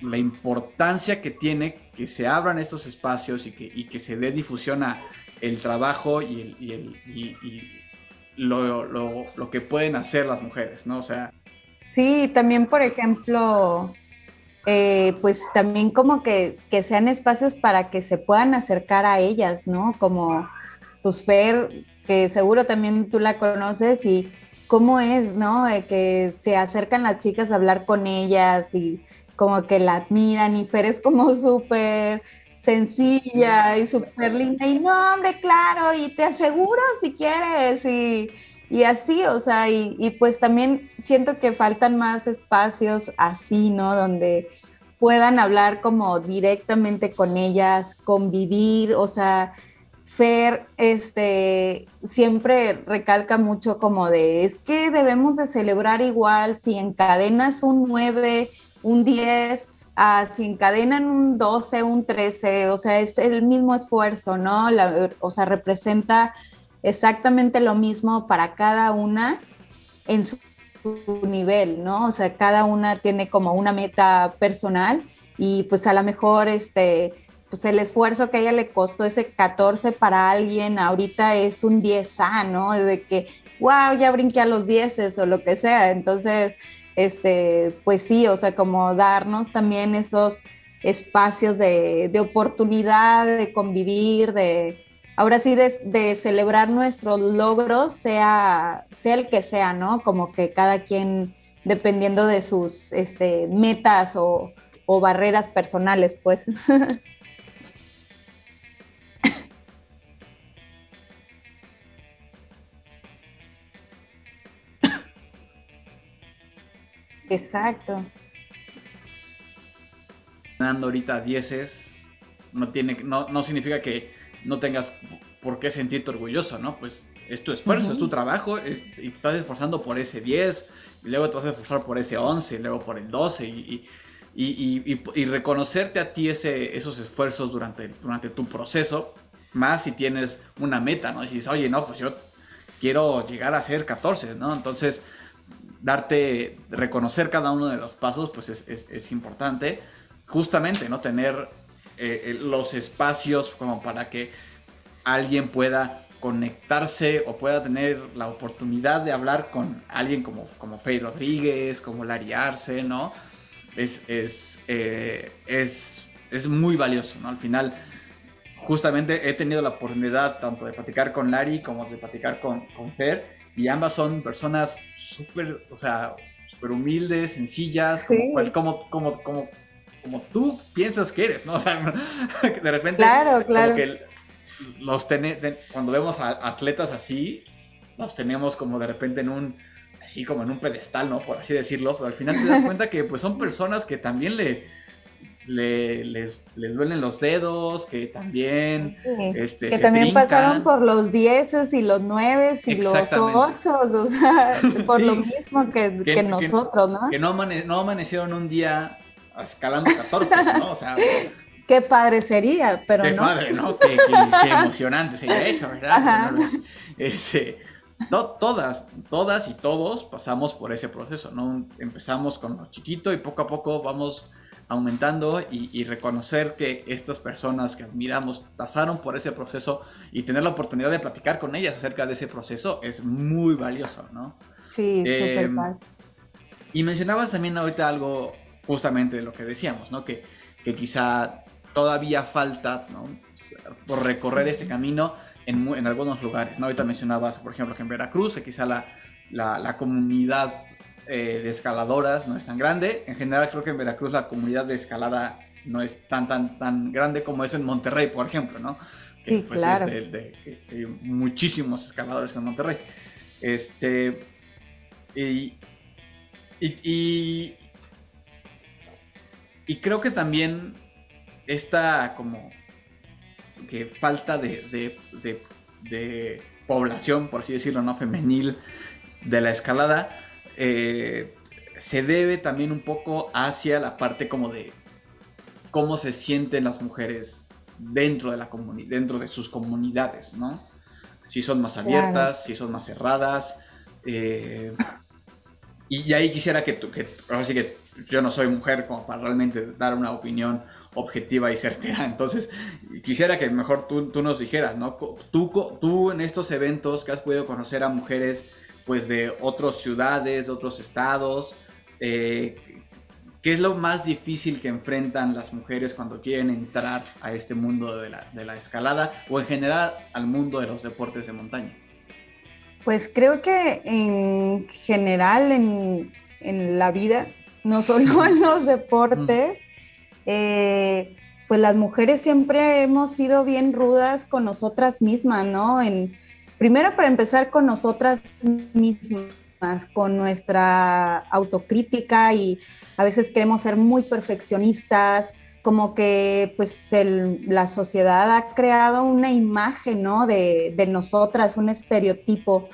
la importancia que tiene que se abran estos espacios y que, que se dé difusión a el trabajo y, el, y, el, y lo, lo, lo, que pueden hacer las mujeres, ¿no? O sea... Sí, también, por ejemplo, eh, pues también como que, sean espacios para que se puedan acercar a ellas, ¿no? Como pues Fer, que seguro también tú la conoces y cómo es, ¿no? que se acercan las chicas a hablar con ellas y como que la admiran y Fer es como súper sencilla y súper linda y no, hombre, claro, y te aseguro si quieres y y así, o sea, y, pues también siento que faltan más espacios así, ¿no? Donde puedan hablar como directamente con ellas, convivir, o sea, Fer este, siempre recalca mucho como de, es que debemos de celebrar igual, si encadenas un 9, un 10, a si encadenan un 12, un 13, o sea, es el mismo esfuerzo, ¿no? o sea, representa exactamente lo mismo para cada una en su nivel, ¿no? O sea, cada una tiene como una meta personal y pues a lo mejor este, pues el esfuerzo que a ella le costó ese 14 para alguien ahorita es un 10A, ¿no? De que, wow, ya brinqué a los 10 o lo que sea. Entonces, este, pues sí, o sea, como darnos también esos espacios de, de oportunidad, de convivir, de, ahora sí, de, celebrar nuestros logros, sea, sea el que sea, ¿no? Como que cada quien, dependiendo de sus este, metas o, o barreras personales, pues. Exacto. Dando ahorita dieces no, tiene, no, no significa que no tengas por qué sentirte orgulloso, ¿no? Pues es tu esfuerzo, es tu trabajo y te estás esforzando por ese 10 y luego te vas a esforzar por ese 11 y luego por el 12 y, y, reconocerte a ti ese, esos esfuerzos durante, durante tu proceso, más si tienes una meta, ¿no? Y dices, oye, no, pues yo quiero llegar a ser 14, ¿no? Entonces darte, reconocer cada uno de los pasos, pues es, importante. Justamente, ¿no? Tener eh, los espacios como para que alguien pueda conectarse o pueda tener la oportunidad de hablar con alguien como, como Fey Rodríguez, como Larry Arce, ¿no? Es, es, eh, es, es muy valioso, ¿no? Al final, justamente he tenido la oportunidad tanto de platicar con Larry como de platicar con, con Fer, y ambas son personas súper, o sea, súper humildes, sencillas, como, como, como, como, tú piensas que eres, ¿no? O sea, de repente, claro, claro. que los cuando vemos a atletas así, los tenemos como de repente en un, así como en un pedestal, ¿no? Por así decirlo, pero al final te das cuenta que pues son personas que también le les, les duelen los dedos, que también... Este, que también pasaron por los dieces y los nueves y los ocho, o sea, por lo mismo que, que, nosotros, ¿no? Que no, no amanecieron un día escalando 14, ¿no? O sea... Qué padre sería, pero qué no. padre, ¿no? Qué, qué, emocionante sería eso, ¿verdad? Este, todas, todas y todos pasamos por ese proceso, ¿no? Empezamos con lo chiquito y poco a poco vamos aumentando y, reconocer que estas personas que admiramos pasaron por ese proceso y tener la oportunidad de platicar con ellas acerca de ese proceso es muy valioso, ¿no? Sí, eh, Y mencionabas también ahorita algo justamente de lo que decíamos, ¿no? Que, que quizá todavía falta, ¿no? Por recorrer este camino en, en, algunos lugares, ¿no? Ahorita mencionabas, por ejemplo, que en Veracruz, que quizá la, la, la comunidad eh, de escaladoras no es tan grande. En general creo que en Veracruz la comunidad de escalada no es tan, tan, tan grande como es en Monterrey, por ejemplo, ¿no? Sí, pues, claro. de, muchísimos escaladores en Monterrey. Este, y, y, y, creo que también esta como que falta de, de, de, población, por así decirlo, ¿no? Femenil de la escalada eh, se debe también un poco hacia la parte como de cómo se sienten las mujeres dentro de la comunidad, dentro de sus comunidades, ¿no? Si son más abiertas, si son más cerradas. Eh, y, ahí quisiera que tú, que ahora sí que yo no soy mujer como para realmente dar una opinión objetiva y certera. Entonces, quisiera que mejor tú, tú nos dijeras, ¿no? Tú, tú en estos eventos que has podido conocer a mujeres pues de otras ciudades, de otros estados. Eh, ¿Qué es lo más difícil que enfrentan las mujeres cuando quieren entrar a este mundo de la, escalada o en general al mundo de los deportes de montaña? Pues creo que en general en, la vida, no solo en los deportes, eh, pues las mujeres siempre hemos sido bien rudas con nosotras mismas, ¿no? En, primero para empezar con nosotras mismas, con nuestra autocrítica y a veces queremos ser muy perfeccionistas, como que pues la sociedad ha creado una imagen, ¿no? De, nosotras, un estereotipo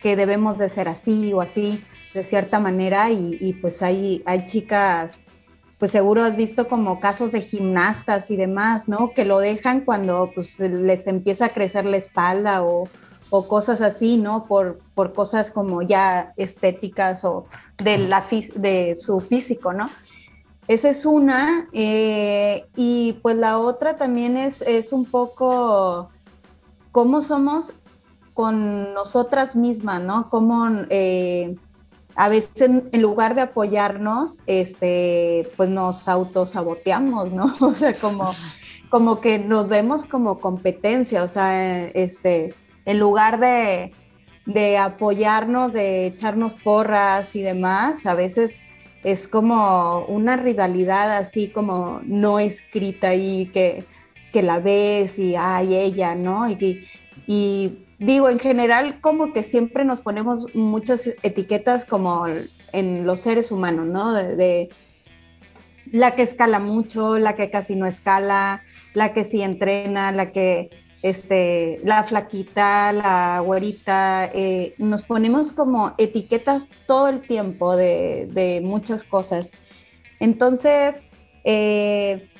que debemos de ser así o así, de cierta manera, y, pues hay, hay chicas pues seguro has visto como casos de gimnastas y demás, ¿no? Que lo dejan cuando pues les empieza a crecer la espalda o, o cosas así, ¿no? Por, por cosas como ya estéticas o de, la, de su físico, ¿no? Esa es una. Eh, y pues la otra también es, es un poco cómo somos con nosotras mismas, ¿no? Cómo eh, a veces en, lugar de apoyarnos, este, pues nos autosaboteamos, ¿no? O sea, como, como que nos vemos como competencia, o sea, este, en lugar de, de apoyarnos, de echarnos porras y demás, a veces es como una rivalidad así como no escrita y que, que la ves y ay ella, ¿no? Y, y digo, en general como que siempre nos ponemos muchas etiquetas como en los seres humanos, ¿no? de la que escala mucho, la que casi no escala, la que sí entrena, la que este, la flaquita, la güerita, eh, nos ponemos como etiquetas todo el tiempo de, muchas cosas. Entonces, eh,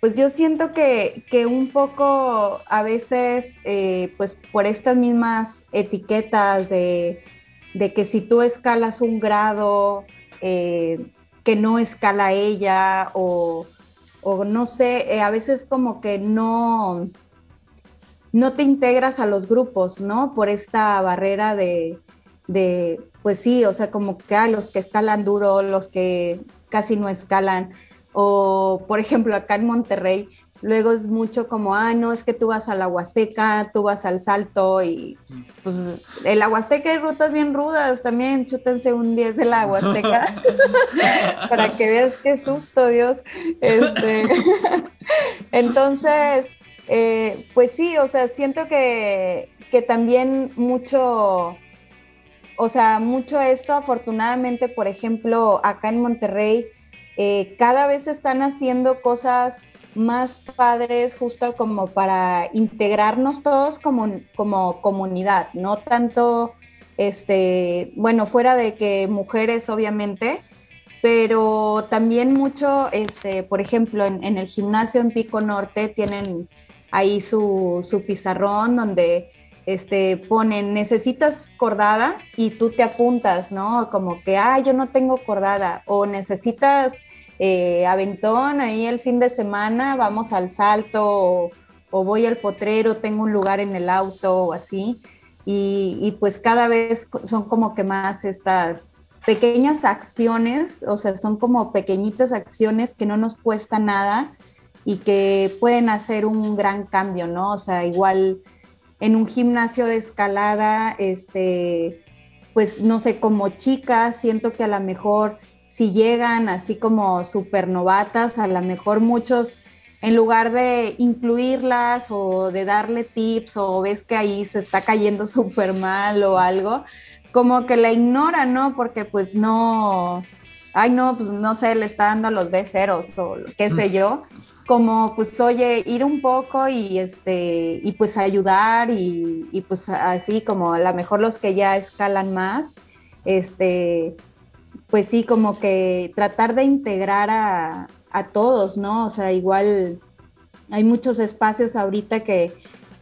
pues yo siento que, un poco a veces, eh, pues por estas mismas etiquetas de, que si tú escalas un grado, que no escala ella, o, o no sé, a veces como que no no te integras a los grupos, ¿no? Por esta barrera de, pues sí, o sea, como que a los que escalan duro, los que casi no escalan, o por ejemplo acá en Monterrey, luego es mucho como, ah, no, es que tú vas a la Huasteca, tú vas al Salto y pues en la Huasteca hay rutas bien rudas también, chútense un 10 de la Huasteca para que veas qué susto, Dios. Este, entonces, eh, pues sí, o sea, siento que, también mucho, o sea, mucho esto, afortunadamente, por ejemplo, acá en Monterrey, eh, cada vez están haciendo cosas más padres justo como para integrarnos todos como, como comunidad, no tanto, este, bueno, fuera de que mujeres obviamente, pero también mucho, este, por ejemplo, en el gimnasio en Pico Norte tienen ahí su, pizarrón donde este, ponen, necesitas cordada y tú te apuntas, ¿no? Como que, ah, yo no tengo cordada, o necesitas eh, aventón ahí el fin de semana, vamos al salto, o, voy al potrero, tengo un lugar en el auto, o así. Y, y, pues cada vez son como que más estas pequeñas acciones, o sea, son como pequeñitas acciones que no nos cuesta nada, y que pueden hacer un gran cambio, ¿no? O sea, igual en un gimnasio de escalada, este, pues no sé, como chicas, siento que a lo mejor si llegan así como súper novatas, a lo mejor muchos, en lugar de incluirlas o de darle tips o ves que ahí se está cayendo súper mal o algo, como que la ignoran, ¿no? Porque pues no, ay no, pues no sé, le está dando a los B0 o qué sé yo como pues oye, ir un poco y este, y pues ayudar y, y pues así como a lo mejor los que ya escalan más, este, pues sí, como que tratar de integrar a, a todos, ¿no? O sea, igual hay muchos espacios ahorita que,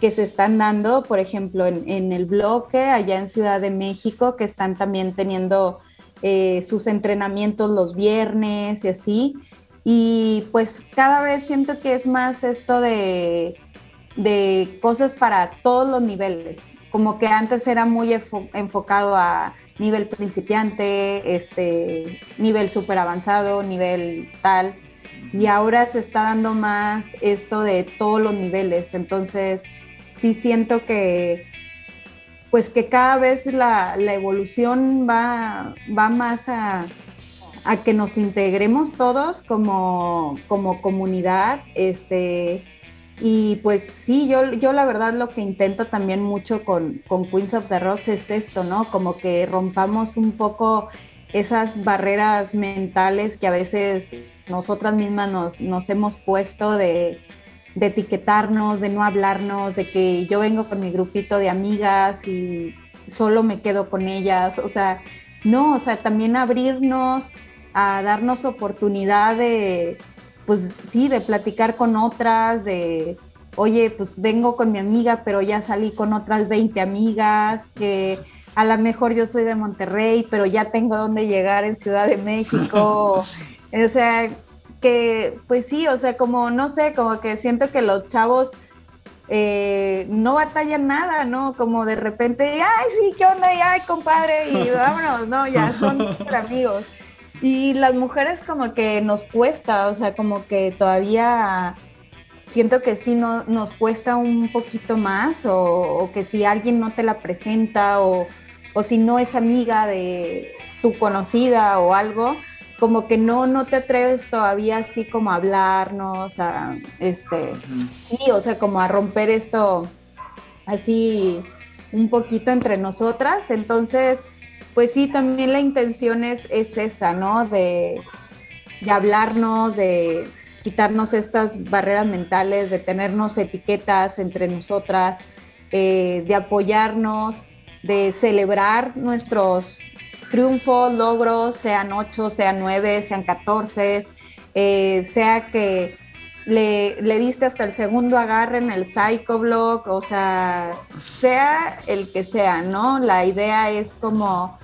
que se están dando, por ejemplo, en, en, el bloque allá en Ciudad de México, que están también teniendo eh, sus entrenamientos los viernes y así. Y pues cada vez siento que es más esto de, cosas para todos los niveles. Como que antes era muy enfocado a nivel principiante, este, nivel súper avanzado, nivel tal. Y ahora se está dando más esto de todos los niveles. Entonces, sí siento que, pues que cada vez la, la evolución va, va más a, a que nos integremos todos como, como comunidad, este, y pues sí, yo, yo la verdad lo que intento también mucho con, con Queens of the Rocks es esto, ¿no? Como que rompamos un poco esas barreras mentales que a veces nosotras mismas nos, nos hemos puesto de, de, etiquetarnos, de no hablarnos, de que yo vengo con mi grupito de amigas y solo me quedo con ellas, o sea, no, o sea, también abrirnos a darnos oportunidad de, pues sí, de platicar con otras, de, oye, pues vengo con mi amiga, pero ya salí con otras 20 amigas, que a lo mejor yo soy de Monterrey, pero ya tengo donde llegar en Ciudad de México. o sea, que pues sí, o sea, como no sé, como que siento que los chavos eh, no batallan nada, ¿no? Como de repente, ay, sí, ¿qué onda? Y, ay, compadre, y vámonos, ¿no? Ya son super amigos. Y las mujeres como que nos cuesta, o sea, como que todavía siento que sí no, nos cuesta un poquito más, o, que si alguien no te la presenta, o, o si no es amiga de tu conocida o algo, como que no, no te atreves todavía así como a hablarnos, a, este, sí, o sea, como a romper esto así un poquito entre nosotras. Entonces, pues sí, también la intención es, es esa, ¿no? De, de hablarnos, de quitarnos estas barreras mentales, de tenernos etiquetas entre nosotras, eh, de apoyarnos, de celebrar nuestros, triunfos, logros, sean ocho, sean nueve, sean catorce, eh, sea que le, le, diste hasta el segundo agarre en el psychoblog, o sea, sea el que sea, ¿no? La idea es como,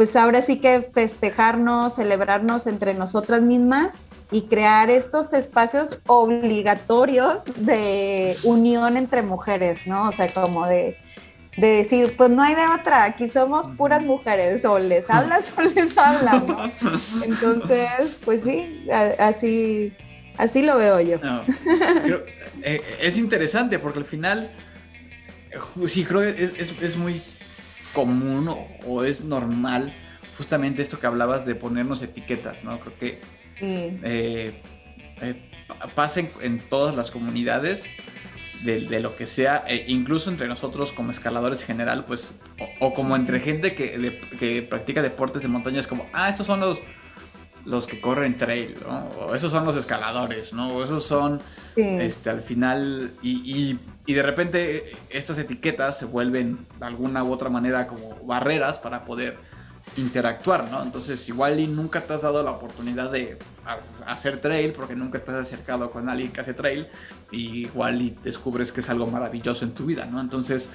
pues ahora sí que festejarnos, celebrarnos entre nosotras mismas y crear estos espacios obligatorios de unión entre mujeres, ¿no? O sea, como de de decir, pues no hay de otra, aquí somos puras mujeres, o les hablas o les hablan, ¿no? Entonces, pues sí, así, así lo veo yo. Eh, es interesante porque al final, sí, creo que es, muy común o, es normal justamente esto que hablabas de ponernos etiquetas, ¿no? Creo que eh, eh, pasa en todas las comunidades de, lo que sea, e incluso entre nosotros como escaladores en general, pues, o, como entre gente que, que, practica deportes de montaña, es como, ah, esos son los, los que corren trail, ¿no? O esos son los escaladores, ¿no? O esos son, este, al final, y, y, de repente estas etiquetas se vuelven de alguna u otra manera como barreras para poder interactuar, ¿no? Entonces igual y nunca te has dado la oportunidad de hacer trail porque nunca te has acercado con alguien que hace trail y igual y descubres que es algo maravilloso en tu vida, ¿no? Entonces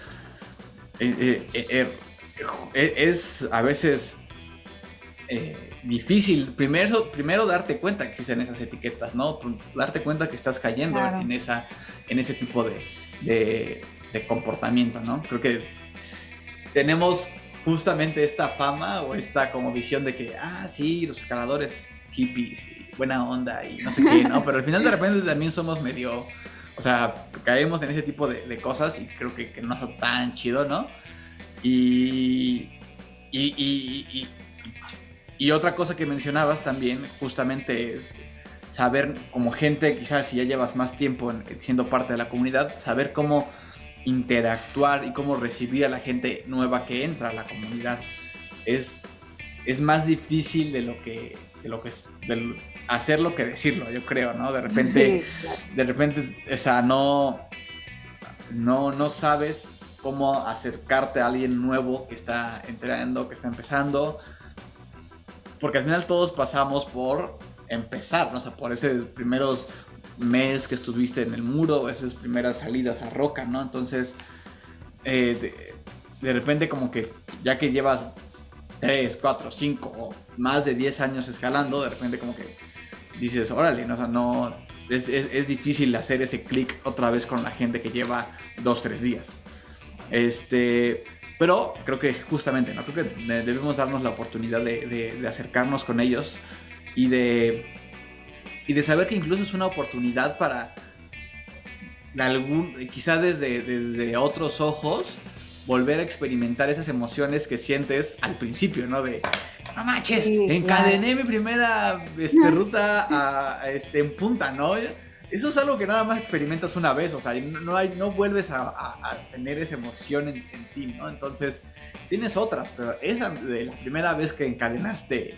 eh, eh, eh, es a veces difícil primero, primero darte cuenta que existen esas etiquetas, ¿no? Darte cuenta que estás cayendo en, esa, en ese tipo de, de, de comportamiento, ¿no? Creo que tenemos justamente esta fama o esta como visión de que, ah, sí, los escaladores hippies y buena onda y no sé qué, ¿no? Pero al final de repente también somos medio, o sea, caemos en ese tipo de, cosas y creo que, no es tan chido, ¿no? Y, y, y, otra cosa que mencionabas también justamente es saber como gente, quizás si ya llevas más tiempo siendo parte de la comunidad, saber cómo interactuar y cómo recibir a la gente nueva que entra a la comunidad. Es, es más difícil de lo que, de lo que es, hacerlo que decirlo, yo creo, ¿no? De repente, de repente, o sea, no, no, no sabes cómo acercarte a alguien nuevo que está entrando, que está empezando. Porque al final todos pasamos por empezar, ¿no? O sea, por esos primeros mes que estuviste en el muro, esas primeras salidas a roca, ¿no? Entonces, eh, de, repente como que ya que llevas 3, 4, 5 o más de 10 años escalando, de repente como que dices, órale, ¿no? O sea, no, es, difícil hacer ese clic otra vez con la gente que lleva 2, 3 días. Este, pero creo que justamente, ¿no? Creo que debemos darnos la oportunidad de acercarnos con ellos y de y de saber que incluso es una oportunidad para algún, quizá desde, desde otros ojos, volver a experimentar esas emociones que sientes al principio, ¿no? De, no manches, encadené mi primera este, ruta a, este, en punta, ¿no? Eso es algo que nada más experimentas una vez, o sea, no, hay, no vuelves a, tener esa emoción en, en, ti, ¿no? Entonces, tienes otras, pero esa de la primera vez que encadenaste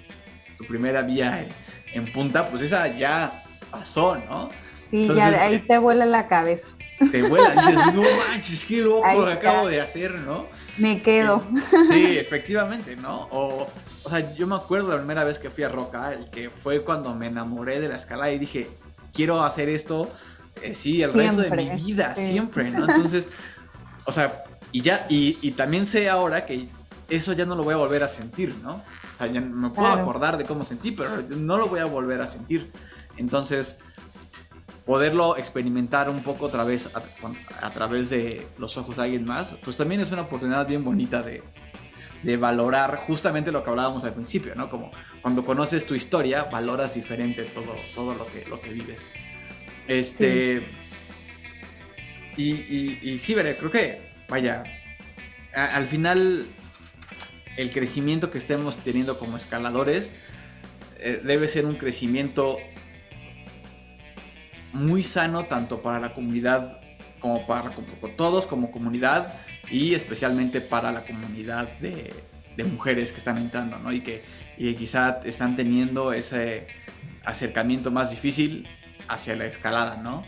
tu primera vía en, punta, pues esa ya pasó, ¿no? Sí, ya ahí eh, te vuela la cabeza. Te vuela, dices, no manches, qué loco lo acabo de hacer, ¿no? Me quedo. sí, efectivamente, ¿no? O, o sea, yo me acuerdo la primera vez que fui a Roca, el que fue cuando me enamoré de la escalada y dije, quiero hacer esto, eh, sí, el resto de mi vida, siempre, ¿no? Entonces, o sea, y ya, y, y, también sé ahora que eso ya no lo voy a volver a sentir, ¿no? O sea, ya me puedo acordar de cómo sentí, pero no lo voy a volver a sentir. Entonces, poderlo experimentar un poco otra vez a, través de los ojos de alguien más, pues también es una oportunidad bien bonita de, de, valorar justamente lo que hablábamos al principio, ¿no? Como cuando conoces tu historia, valoras diferente todo, todo lo, que, lo que vives. Este. Y, y, y, sí, veré, creo que, vaya, al final, el crecimiento que estemos teniendo como escaladores eh, debe ser un crecimiento muy sano tanto para la comunidad como para todos como comunidad y especialmente para la comunidad de, mujeres que están entrando, ¿no? Y que, quizá están teniendo ese acercamiento más difícil hacia la escalada, ¿no?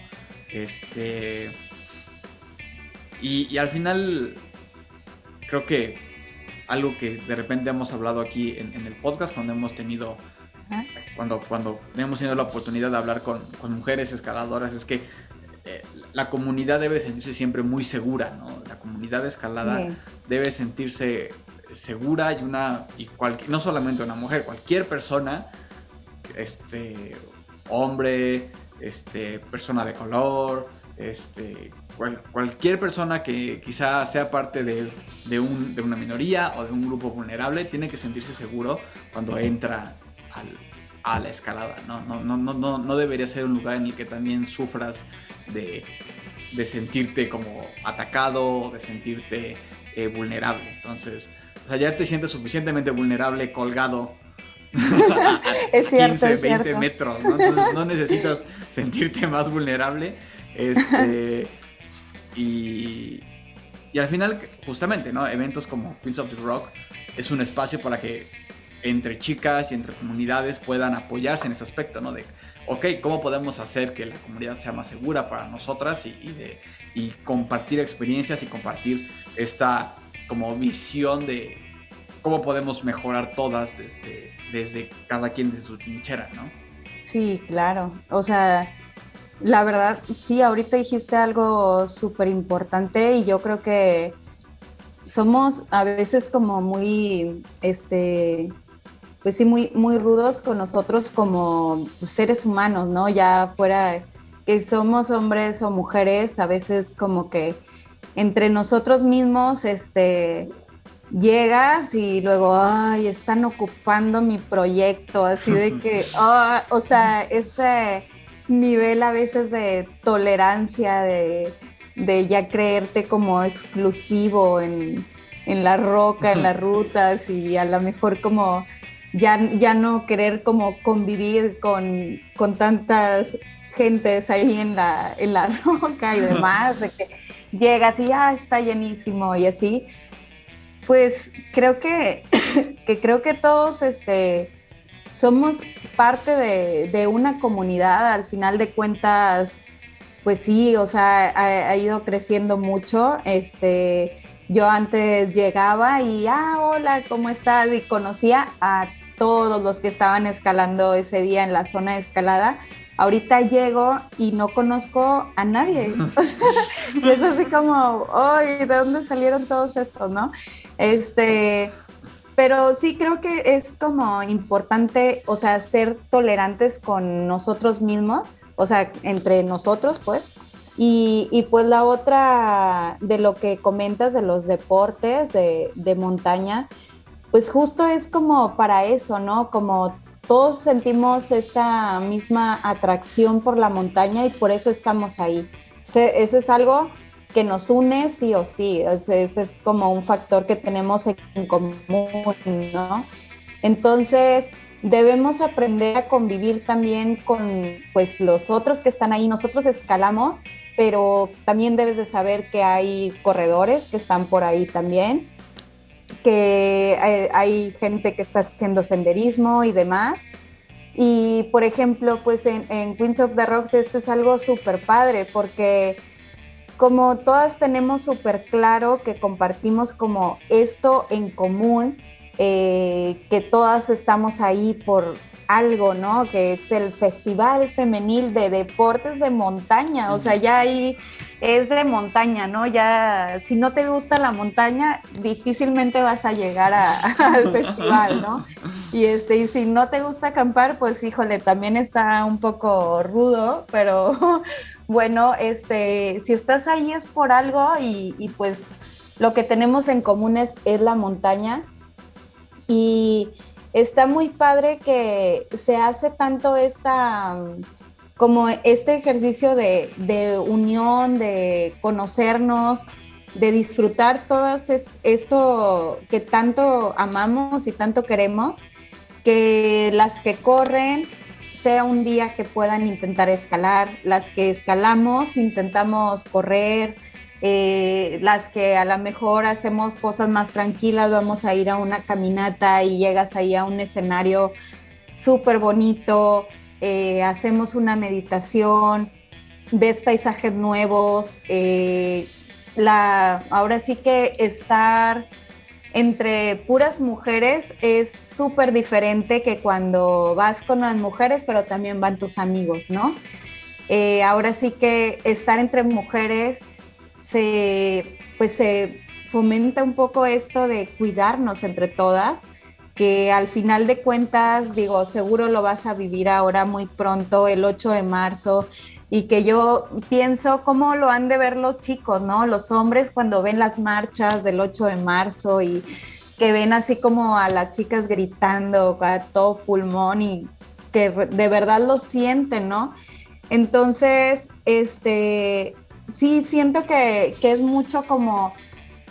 Este... Y, al final creo que algo que de repente hemos hablado aquí en, en el podcast cuando hemos tenido cuando, cuando hemos tenido la oportunidad de hablar con, con mujeres escaladoras, es que eh, la comunidad debe sentirse siempre muy segura, ¿no? La comunidad escalada debe sentirse segura y una, y no solamente una mujer, cualquier persona, este, hombre, este, persona de color, este, cualquier persona que quizá sea parte de, de, un, de, una minoría o de un grupo vulnerable tiene que sentirse seguro cuando entra a la escalada. ¿no? No, no, no, no debería ser un lugar en el que también sufras de, de sentirte como atacado, de sentirte eh, vulnerable. Entonces, o sea, ya te sientes suficientemente vulnerable colgado es cierto, 15, 20 metros, ¿no? Entonces no necesitas sentirte más vulnerable. Este, y, al final, justamente, ¿no? Eventos como Queens of the Rock es un espacio para que entre chicas y entre comunidades puedan apoyarse en ese aspecto, ¿no? De, ok, ¿cómo podemos hacer que la comunidad sea más segura para nosotras y compartir experiencias y compartir esta como visión de cómo podemos mejorar todas desde, desde cada quien de su trinchera, ¿no? Sí, claro. O sea, la verdad, sí, ahorita dijiste algo súper importante y yo creo que somos a veces como muy, este, pues sí, muy, muy rudos con nosotros como seres humanos, ¿no? Ya fuera que somos hombres o mujeres, a veces como que entre nosotros mismos, este, llegas y luego, ay, están ocupando mi proyecto, así de que, ah, o sea, ese nivel a veces de tolerancia, de, de ya creerte como exclusivo en, en la roca, en las rutas y a lo mejor como ya, ya no querer como convivir con, con tantas gentes ahí en la, en la roca y demás, de que llegas y ya está llenísimo y así, pues creo que, que creo que todos este, somos parte de, de, una comunidad, al final de cuentas, pues sí, o sea, ha, ha ido creciendo mucho, este, yo antes llegaba y, ah, hola, ¿cómo estás? Y conocía a todos los que estaban escalando ese día en la zona de escalada. Ahorita llego y no conozco a nadie. y es así como, ¡ay! ¿De dónde salieron todos estos, no? Este, pero sí creo que es como importante, o sea, ser tolerantes con nosotros mismos, o sea, entre nosotros, pues. Y, y pues la otra de lo que comentas de los deportes de, de montaña, pues justo es como para eso, ¿no? Como todos sentimos esta misma atracción por la montaña y por eso estamos ahí. Eso es algo que nos une sí o sí, ese, es como un factor que tenemos en común, ¿no? Entonces, debemos aprender a convivir también con pues los otros que están ahí. Nosotros escalamos, pero también debes de saber que hay corredores que están por ahí también que hay, gente que está haciendo senderismo y demás. Y por ejemplo, pues en, Queens of the Rocks esto es algo súper padre porque como todas tenemos súper claro que compartimos como esto en común, eh, que todas estamos ahí por algo, ¿no? Que es el Festival Femenil de Deportes de Montaña, o sea, ya ahí es de montaña, ¿no? Ya, si no te gusta la montaña, difícilmente vas a llegar al festival, ¿no? Y, este, y si no te gusta acampar, pues híjole, también está un poco rudo, pero bueno, este, si estás ahí es por algo y, y pues lo que tenemos en común es, es la montaña. Y está muy padre que se hace tanto esta, como este ejercicio de, unión, de conocernos, de disfrutar todas esto que tanto amamos y tanto queremos, que las que corren sea un día que puedan intentar escalar, las que escalamos intentamos correr, eh, las que a lo mejor hacemos cosas más tranquilas, vamos a ir a una caminata y llegas ahí a un escenario súper bonito, eh, hacemos una meditación, ves paisajes nuevos, eh, la, ahora sí que estar entre puras mujeres es súper diferente que cuando vas con las mujeres, pero también van tus amigos, ¿no? ahora sí que estar entre mujeres se, pues se fomenta un poco esto de cuidarnos entre todas, que al final de cuentas, digo, seguro lo vas a vivir ahora muy pronto, el 8 de marzo, y que yo pienso cómo lo han de ver los chicos, ¿no? Los hombres cuando ven las marchas del 8 de marzo y que ven así como a las chicas gritando a todo pulmón y que de verdad lo sienten, ¿no? Entonces, este, sí, siento que, es mucho como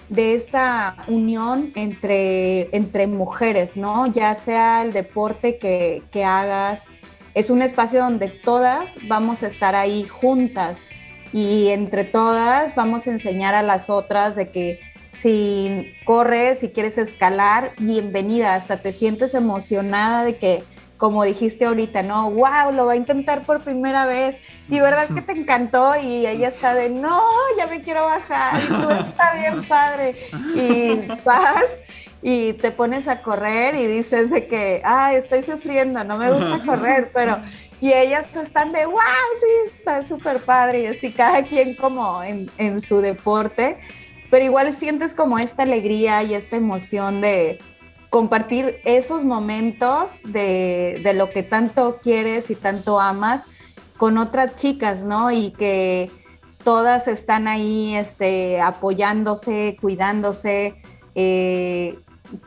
de esta unión entre, entre mujeres, ¿no? Ya sea el deporte que, que hagas, es un espacio donde todas vamos a estar ahí juntas y entre todas vamos a enseñar a las otras de que si corres, si quieres escalar, bienvenida, hasta te sientes emocionada de que como dijiste ahorita, ¿no? ¡Wow! Lo va a intentar por primera vez. Y verdad que te encantó y ella está de, no, ya me quiero bajar. Y tú está bien padre. Y vas y te pones a correr y dices de que, ah, estoy sufriendo, no me gusta correr, pero... Y ellas están de, wow, sí, está súper padre. Y así cada quien como en, en su deporte. Pero igual sientes como esta alegría y esta emoción de, compartir esos momentos de, lo que tanto quieres y tanto amas con otras chicas, ¿no? Y que todas están ahí este, apoyándose, cuidándose. Eh,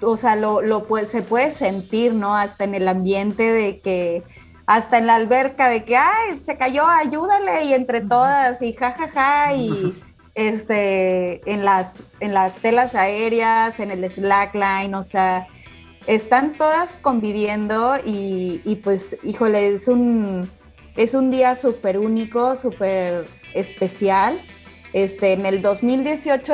o sea, lo, se puede sentir, ¿no? Hasta en el ambiente de que, hasta en la alberca de que, ay, se cayó, ayúdale, y entre todas, y jajaja, ja, ja, y este, en, las, en las telas aéreas, en el slackline, o sea, están todas conviviendo y, pues, híjole, es un, es un día súper único, súper especial. Este, en el 2018,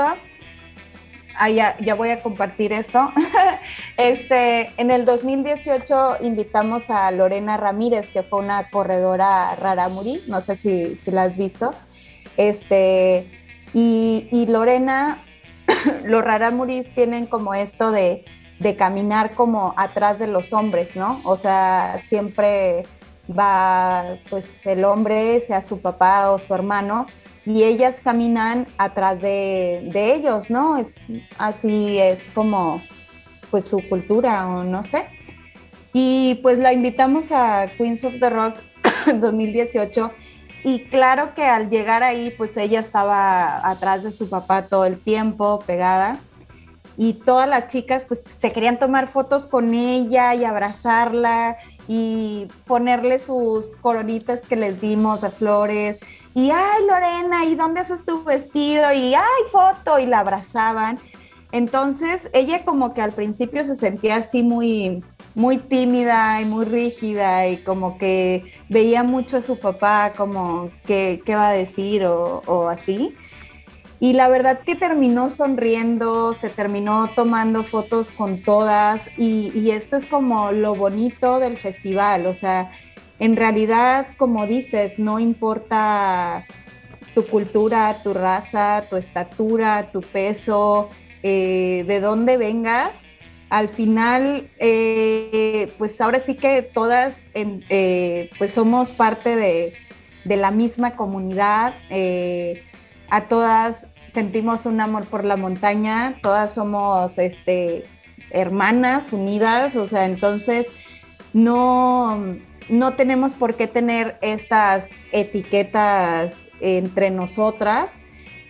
ah, ya, ya, voy a compartir esto. este, en el 2018 invitamos a Lorena Ramírez, que fue una corredora raramuri, no sé si, si la has visto. Este, y, Lorena, los raramuris tienen como esto de, caminar como atrás de los hombres, ¿no? O sea, siempre va pues el hombre, sea su papá o su hermano, y ellas caminan atrás de, ellos, ¿no? Es, así es como pues su cultura o no sé. Y pues la invitamos a Queens of the Rock 2018 y claro que al llegar ahí, pues ella estaba atrás de su papá todo el tiempo, pegada. Y todas las chicas, pues se querían tomar fotos con ella y abrazarla y ponerle sus coronitas que les dimos de flores. Y, ay, Lorena, ¿y dónde haces tu vestido? Y, ay, foto. Y la abrazaban. Entonces, ella como que al principio se sentía así muy, muy tímida y muy rígida y como que veía mucho a su papá como qué, qué va a decir o, así. Y la verdad que terminó sonriendo, se terminó tomando fotos con todas y, y, esto es como lo bonito del festival, o sea, en realidad, como dices, no importa tu cultura, tu raza, tu estatura, tu peso, eh, de dónde vengas, al final, eh, pues ahora sí que todas eh, pues somos parte de, la misma comunidad, a todas sentimos un amor por la montaña, todas somos este, hermanas unidas, o sea, entonces no, no tenemos por qué tener estas etiquetas entre nosotras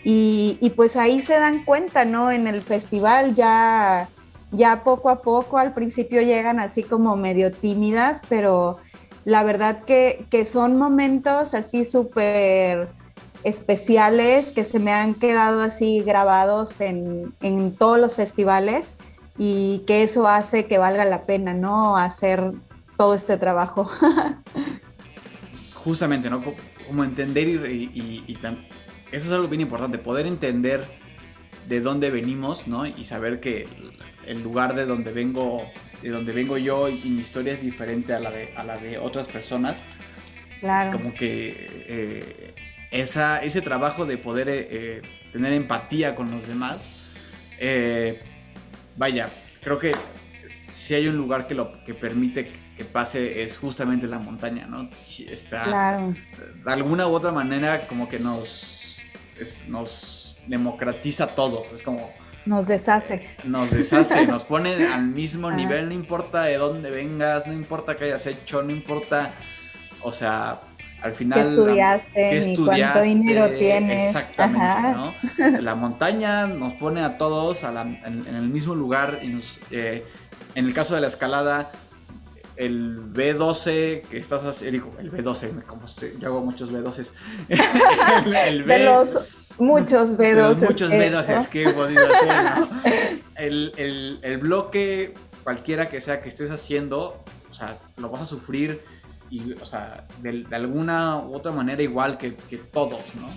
y, pues ahí se dan cuenta, ¿no? En el festival ya, ya poco a poco, al principio llegan así como medio tímidas, pero la verdad que, son momentos así súper especiales que se me han quedado así grabados en, en todos los festivales y que eso hace que valga la pena, ¿no? Hacer todo este trabajo. Justamente, ¿no? Como entender y, eso es algo bien importante, poder entender de dónde venimos, ¿no? Y saber que el lugar de donde vengo, de donde vengo yo y mi historia es diferente a la de, a la de otras personas. Claro. Como que eh, esa, ese trabajo de poder eh, eh, tener empatía con los demás, vaya, creo que si hay un lugar que lo que permite que pase es justamente la montaña, ¿no? Está de alguna u otra manera como que nos nos democratiza a todos, es como nos deshace. Nos deshace, nos pone al mismo nivel, no importa de dónde vengas, no importa qué hayas hecho, no importa, o sea, al final... ¿Qué estudiaste? cuánto dinero tienes. Exactamente, ¿no? La montaña nos pone a todos en, el mismo lugar y nos... Eh, en el caso de la escalada, el B12 que estás haciendo, el B12, como yo hago muchos B12s. el, B, de los muchos B12s. Muchos B12s que he podido hacer, el, el, bloque, cualquiera que sea que estés haciendo, o sea, lo vas a sufrir y, o sea, de, alguna u otra manera igual que, que, todos, ¿no?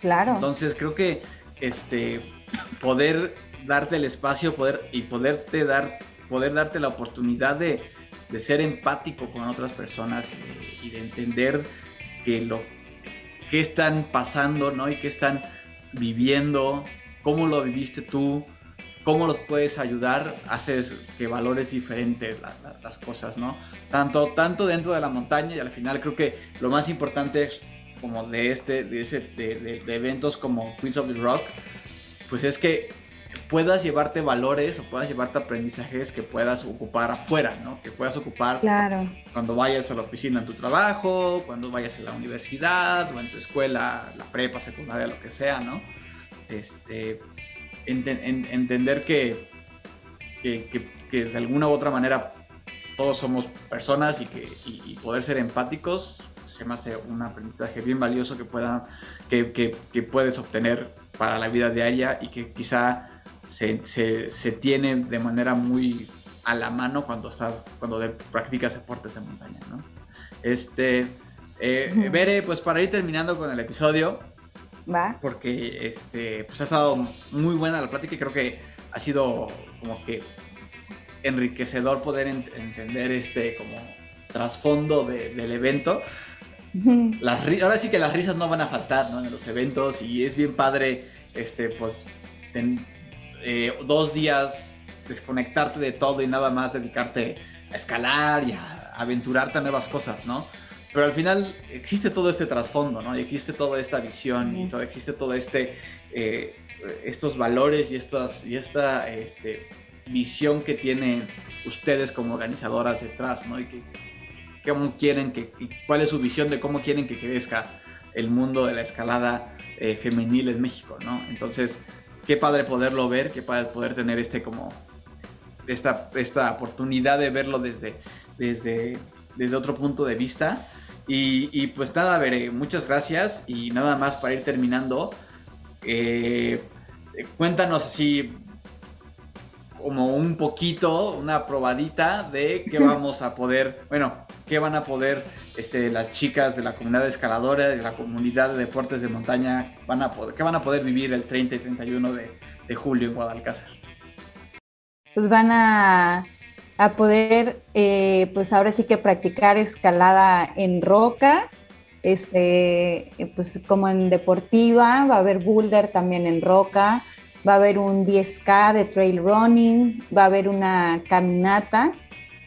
Claro. Entonces creo que este poder darte el espacio poder y poderte dar poder darte la oportunidad de de ser empático con otras personas y de, entender que lo que están pasando, ¿no? Y qué están viviendo, cómo lo viviste tú, cómo los puedes ayudar, haces que valores diferentes las cosas, ¿no? Tanto, tanto dentro de la montaña y al final creo que lo más importante como de este, de, ese, de eventos como Queens of the Rock, pues es que puedas llevarte valores o puedas llevarte aprendizajes que puedas ocupar afuera, ¿no? Que puedas ocupar cuando vayas a la oficina en tu trabajo, cuando vayas a la universidad o en tu escuela, la prepa, secundaria, lo que sea, ¿no? Este, entender que, que, de alguna u otra manera todos somos personas y que y, poder ser empáticos se me hace un aprendizaje bien valioso que, pueda, que, que puedes obtener para la vida diaria y que quizá se, tiene de manera muy a la mano cuando, estás, cuando practicas deportes de montaña, ¿no? Este, eh, Bere, pues para ir terminando con el episodio, ¿Va? porque este, pues ha estado muy buena la plática y creo que ha sido como que enriquecedor poder entender este como trasfondo del evento. Las, ahora sí que las risas no van a faltar ¿no? en los eventos y es bien padre este, pues, eh, dos días desconectarte de todo y nada más dedicarte a escalar y a aventurarte a nuevas cosas, ¿no? Pero al final existe todo este trasfondo, ¿no? Y existe toda esta visión y todo, existe todo este, eh, estos valores y, estas, y esta este, visión que tienen ustedes como organizadoras detrás, ¿no? Y que, cómo quieren que, cuál es su visión de cómo quieren que crezca el mundo de la escalada eh, femenil en México, ¿no? Entonces, qué padre poderlo ver, qué padre poder tener este como esta, esta oportunidad de verlo desde, desde, desde otro punto de vista. Y, pues nada, veré, muchas gracias y nada más para ir terminando. Eh, cuéntanos así como un poquito, una probadita de qué vamos a poder, bueno, qué van a poder este, las chicas de la comunidad escaladora, de la comunidad de deportes de montaña, van a poder, qué van a poder vivir el 30 y 31 de, de julio en Guadalcázar. Pues van a, a poder, eh, pues ahora sí que practicar escalada en roca, este, pues como en deportiva, va a haber boulder también en roca, va a haber un 10K de trail running, va a haber una caminata,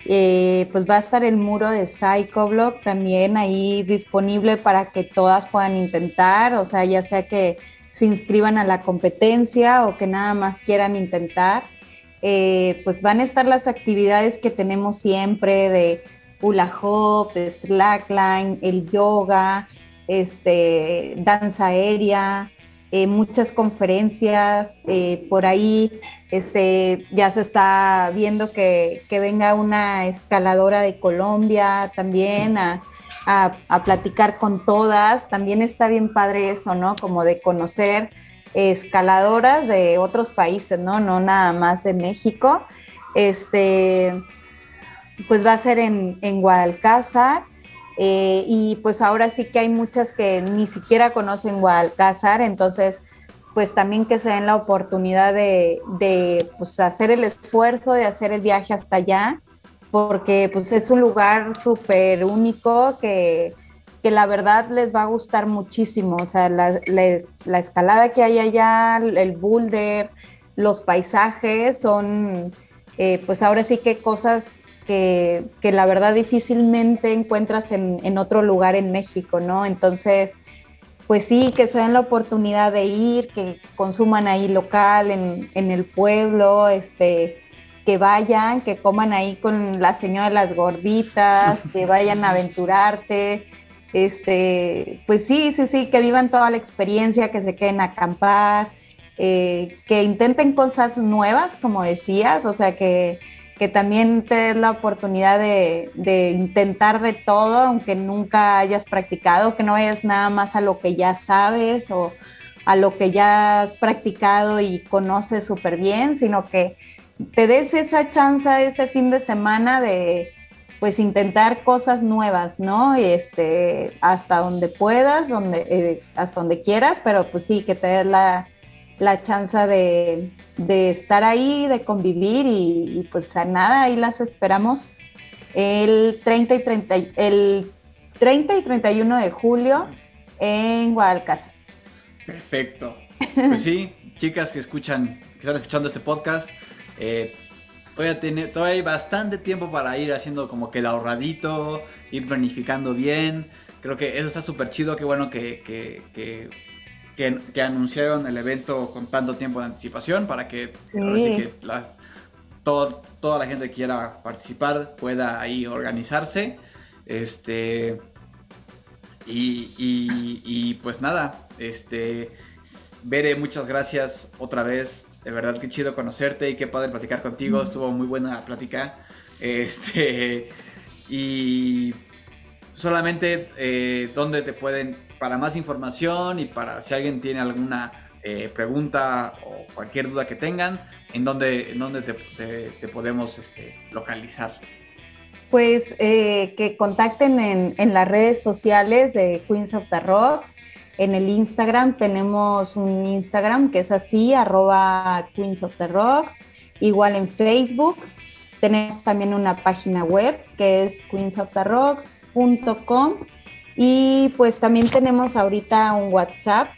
eh, pues va a estar el muro de Psychoblock también ahí disponible para que todas puedan intentar, o sea, ya sea que se inscriban a la competencia o que nada más quieran intentar. Eh, pues van a estar las actividades que tenemos siempre de hula hoop, slackline, el yoga, este, danza aérea, eh, muchas conferencias, eh, por ahí este, ya se está viendo que, venga una escaladora de Colombia también a, platicar con todas, también está bien padre eso, ¿no? Como de conocer escaladoras de otros países, ¿no? No nada más de México. Este, pues va a ser en, en Guadalcázar eh, y pues ahora sí que hay muchas que ni siquiera conocen Guadalcázar, entonces pues también que se den la oportunidad de, pues, hacer el esfuerzo, de hacer el viaje hasta allá, porque pues es un lugar súper único que, la verdad les va a gustar muchísimo, o sea, la, escalada que hay allá, el boulder, los paisajes son, eh, pues ahora sí que cosas que, la verdad difícilmente encuentras en, otro lugar en México, ¿no? Entonces, pues sí, que se den la oportunidad de ir, que consuman ahí local, en, el pueblo, este, que vayan, que coman ahí con la señora de las gorditas, que vayan a aventurarte, este, pues sí, sí, sí, que vivan toda la experiencia, que se queden a acampar, eh, que intenten cosas nuevas, como decías, o sea, que, que también te des la oportunidad de, intentar de todo, aunque nunca hayas practicado, que no vayas nada más a lo que ya sabes o a lo que ya has practicado y conoces súper bien, sino que te des esa chance ese fin de semana de pues intentar cosas nuevas, ¿no? Este, hasta donde puedas, donde, eh, hasta donde quieras, pero pues sí, que te des la, la chance de, estar ahí, de convivir y, pues a nada, ahí las esperamos el 30 y, 30, el 30 y 31 de julio en Guadalcázar. Perfecto. Pues sí, chicas que escuchan, que están escuchando este podcast, eh, todavía, tiene, todavía hay bastante tiempo para ir haciendo como que el ahorradito, ir planificando bien. Creo que eso está súper chido, qué bueno que, anunciaron el evento con tanto tiempo de anticipación para que, toda la gente que quiera participar pueda ahí organizarse. Este. Y, pues nada, este. Bere, muchas gracias otra vez. De verdad, qué chido conocerte y qué padre platicar contigo. Estuvo muy buena la plática. Este. Y solamente eh, dónde te pueden para más información y para si alguien tiene alguna eh, pregunta o cualquier duda que tengan, ¿en dónde, en dónde te, podemos este, localizar? Pues eh, que contacten en, las redes sociales de Queens of the Rocks. En el Instagram tenemos un Instagram que es así, arroba Queens of the Rocks. Igual en Facebook. Tenemos también una página web que es queensoftheRocks.com y pues también tenemos ahorita un WhatsApp,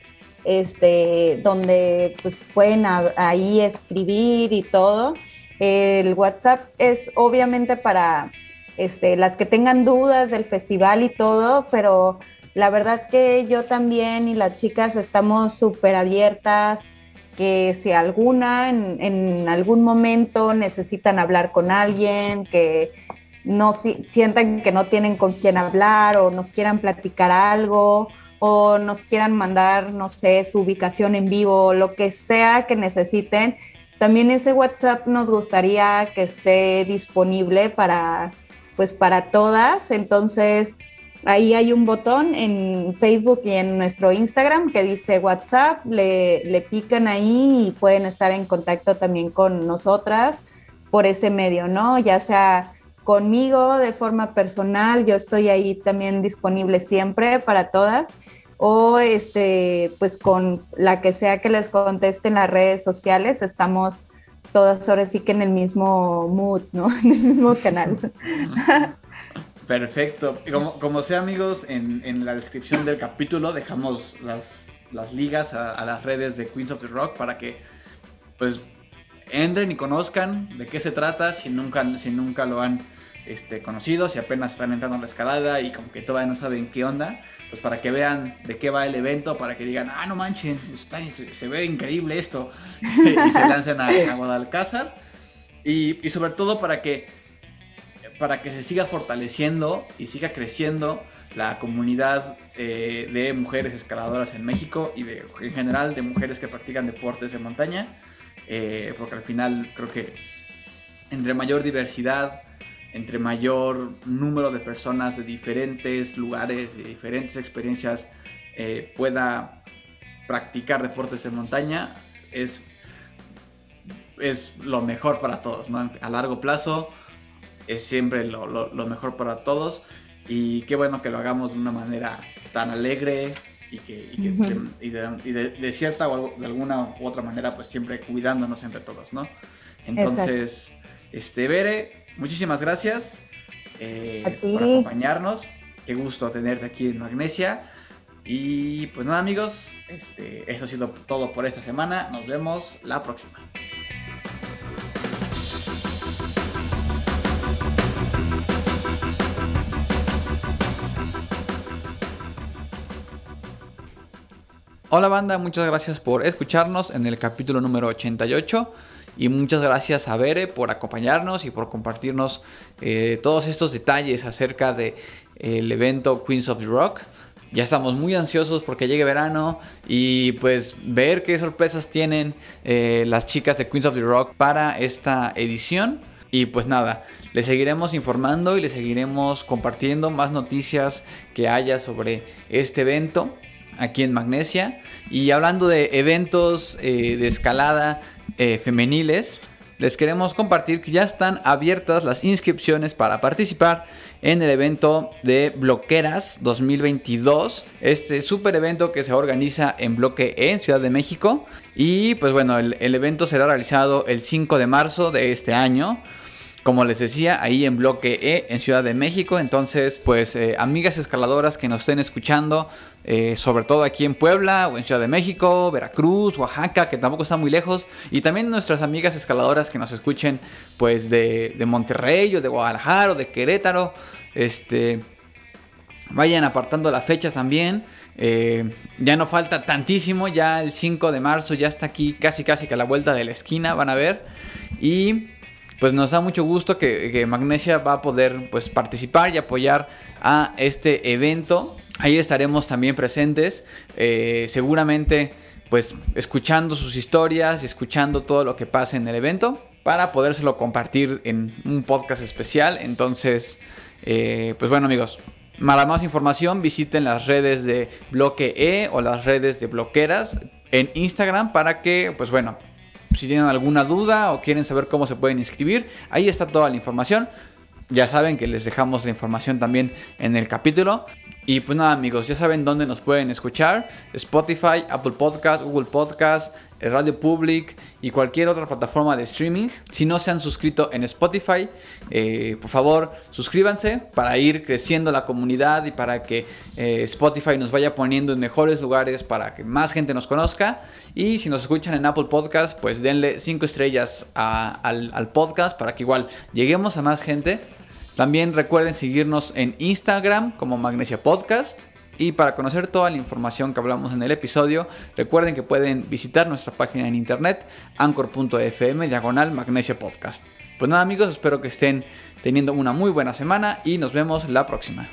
este, donde pues pueden ahí escribir y todo. El WhatsApp es obviamente para este, las que tengan dudas del festival y todo, pero la verdad que yo también y las chicas estamos súper abiertas, que si alguna en, en, algún momento necesitan hablar con alguien, que no sientan que no tienen con quién hablar o nos quieran platicar algo o nos quieran mandar, no sé, su ubicación en vivo, lo que sea que necesiten. También ese WhatsApp nos gustaría que esté disponible para, pues para todas. Entonces, ahí hay un botón en Facebook y en nuestro Instagram que dice WhatsApp, le, le pican ahí y pueden estar en contacto también con nosotras por ese medio, ¿no? Ya sea conmigo de forma personal, yo estoy ahí también disponible siempre para todas o este pues con la que sea que les conteste en las redes sociales, estamos todas ahora sí que en el mismo mood, ¿no? En el mismo canal. Perfecto. Como, como sea, amigos, en, la descripción del capítulo dejamos las, las ligas a, las redes de Queens of the Rock para que pues entren y conozcan de qué se trata si nunca, si nunca lo han este, conocido, si apenas están entrando en la escalada y como que todavía no saben qué onda, pues para que vean de qué va el evento, para que digan, ah, no manchen, se, ve increíble esto, y se lancen a, a Guadalcázar. Y, y sobre todo para que para que se siga fortaleciendo y siga creciendo la comunidad eh, de mujeres escaladoras en México y de, en general de mujeres que practican deportes de montaña, eh, porque al final creo que entre mayor diversidad, entre mayor número de personas de diferentes lugares, de diferentes experiencias, eh, pueda practicar deportes de montaña, es, es lo mejor para todos, ¿no? A largo plazo es siempre lo, mejor para todos. Y qué bueno que lo hagamos de una manera tan alegre y que, y de, cierta o de alguna u otra manera, pues siempre cuidándonos entre todos, ¿no? Entonces, este, Bere, muchísimas gracias eh, por acompañarnos. Qué gusto tenerte aquí en Magnesia. Y pues nada, amigos, este, esto ha sido todo por esta semana. Nos vemos la próxima. Hola banda, muchas gracias por escucharnos en el capítulo número 88 y muchas gracias a Bere por acompañarnos y por compartirnos eh, todos estos detalles acerca del de, evento Queens of the Rock. Ya estamos muy ansiosos porque llegue verano y pues ver qué sorpresas tienen eh, las chicas de Queens of the Rock para esta edición. Y pues nada, les seguiremos informando y les seguiremos compartiendo más noticias que haya sobre este evento aquí en Magnesia. Y hablando de eventos eh, de escalada eh, femeniles, les queremos compartir que ya están abiertas las inscripciones para participar en el evento de Bloqueras 2022. Este super evento que se organiza en Bloque E en Ciudad de México. Y pues bueno, el, el evento será realizado el 5 de marzo de este año como les decía, ahí en Bloque E, en Ciudad de México. Entonces, pues, eh, amigas escaladoras que nos estén escuchando, eh, sobre todo aquí en Puebla o en Ciudad de México, Veracruz, Oaxaca, que tampoco está muy lejos. Y también nuestras amigas escaladoras que nos escuchen, pues, de, Monterrey o de Guadalajara o de Querétaro. Este, vayan apartando la fecha también. Eh, ya no falta tantísimo, ya el 5 de marzo ya está aquí casi casi que a la vuelta de la esquina, van a ver. Y pues nos da mucho gusto que, Magnesia va a poder pues, participar y apoyar a este evento. Ahí estaremos también presentes, eh, seguramente pues escuchando sus historias y escuchando todo lo que pasa en el evento para podérselo compartir en un podcast especial. Entonces, eh, pues bueno amigos, para más información visiten las redes de Bloque E o las redes de Bloqueras en Instagram para que, pues bueno, si tienen alguna duda o quieren saber cómo se pueden inscribir, ahí está toda la información. Ya saben que les dejamos la información también en el capítulo. Y pues nada amigos, ya saben dónde nos pueden escuchar. Spotify, Apple Podcast, Google Podcast, Radio Public y cualquier otra plataforma de streaming. Si no se han suscrito en Spotify, eh, por favor suscríbanse para ir creciendo la comunidad y para que eh, Spotify nos vaya poniendo en mejores lugares para que más gente nos conozca. Y si nos escuchan en Apple Podcast, pues denle 5 estrellas al, al podcast para que igual lleguemos a más gente. También recuerden seguirnos en Instagram como Magnesia Podcast. Y para conocer toda la información que hablamos en el episodio, recuerden que pueden visitar nuestra página en internet anchor.fm diagonal magnesia podcast. Pues nada amigos, espero que estén teniendo una muy buena semana y nos vemos la próxima.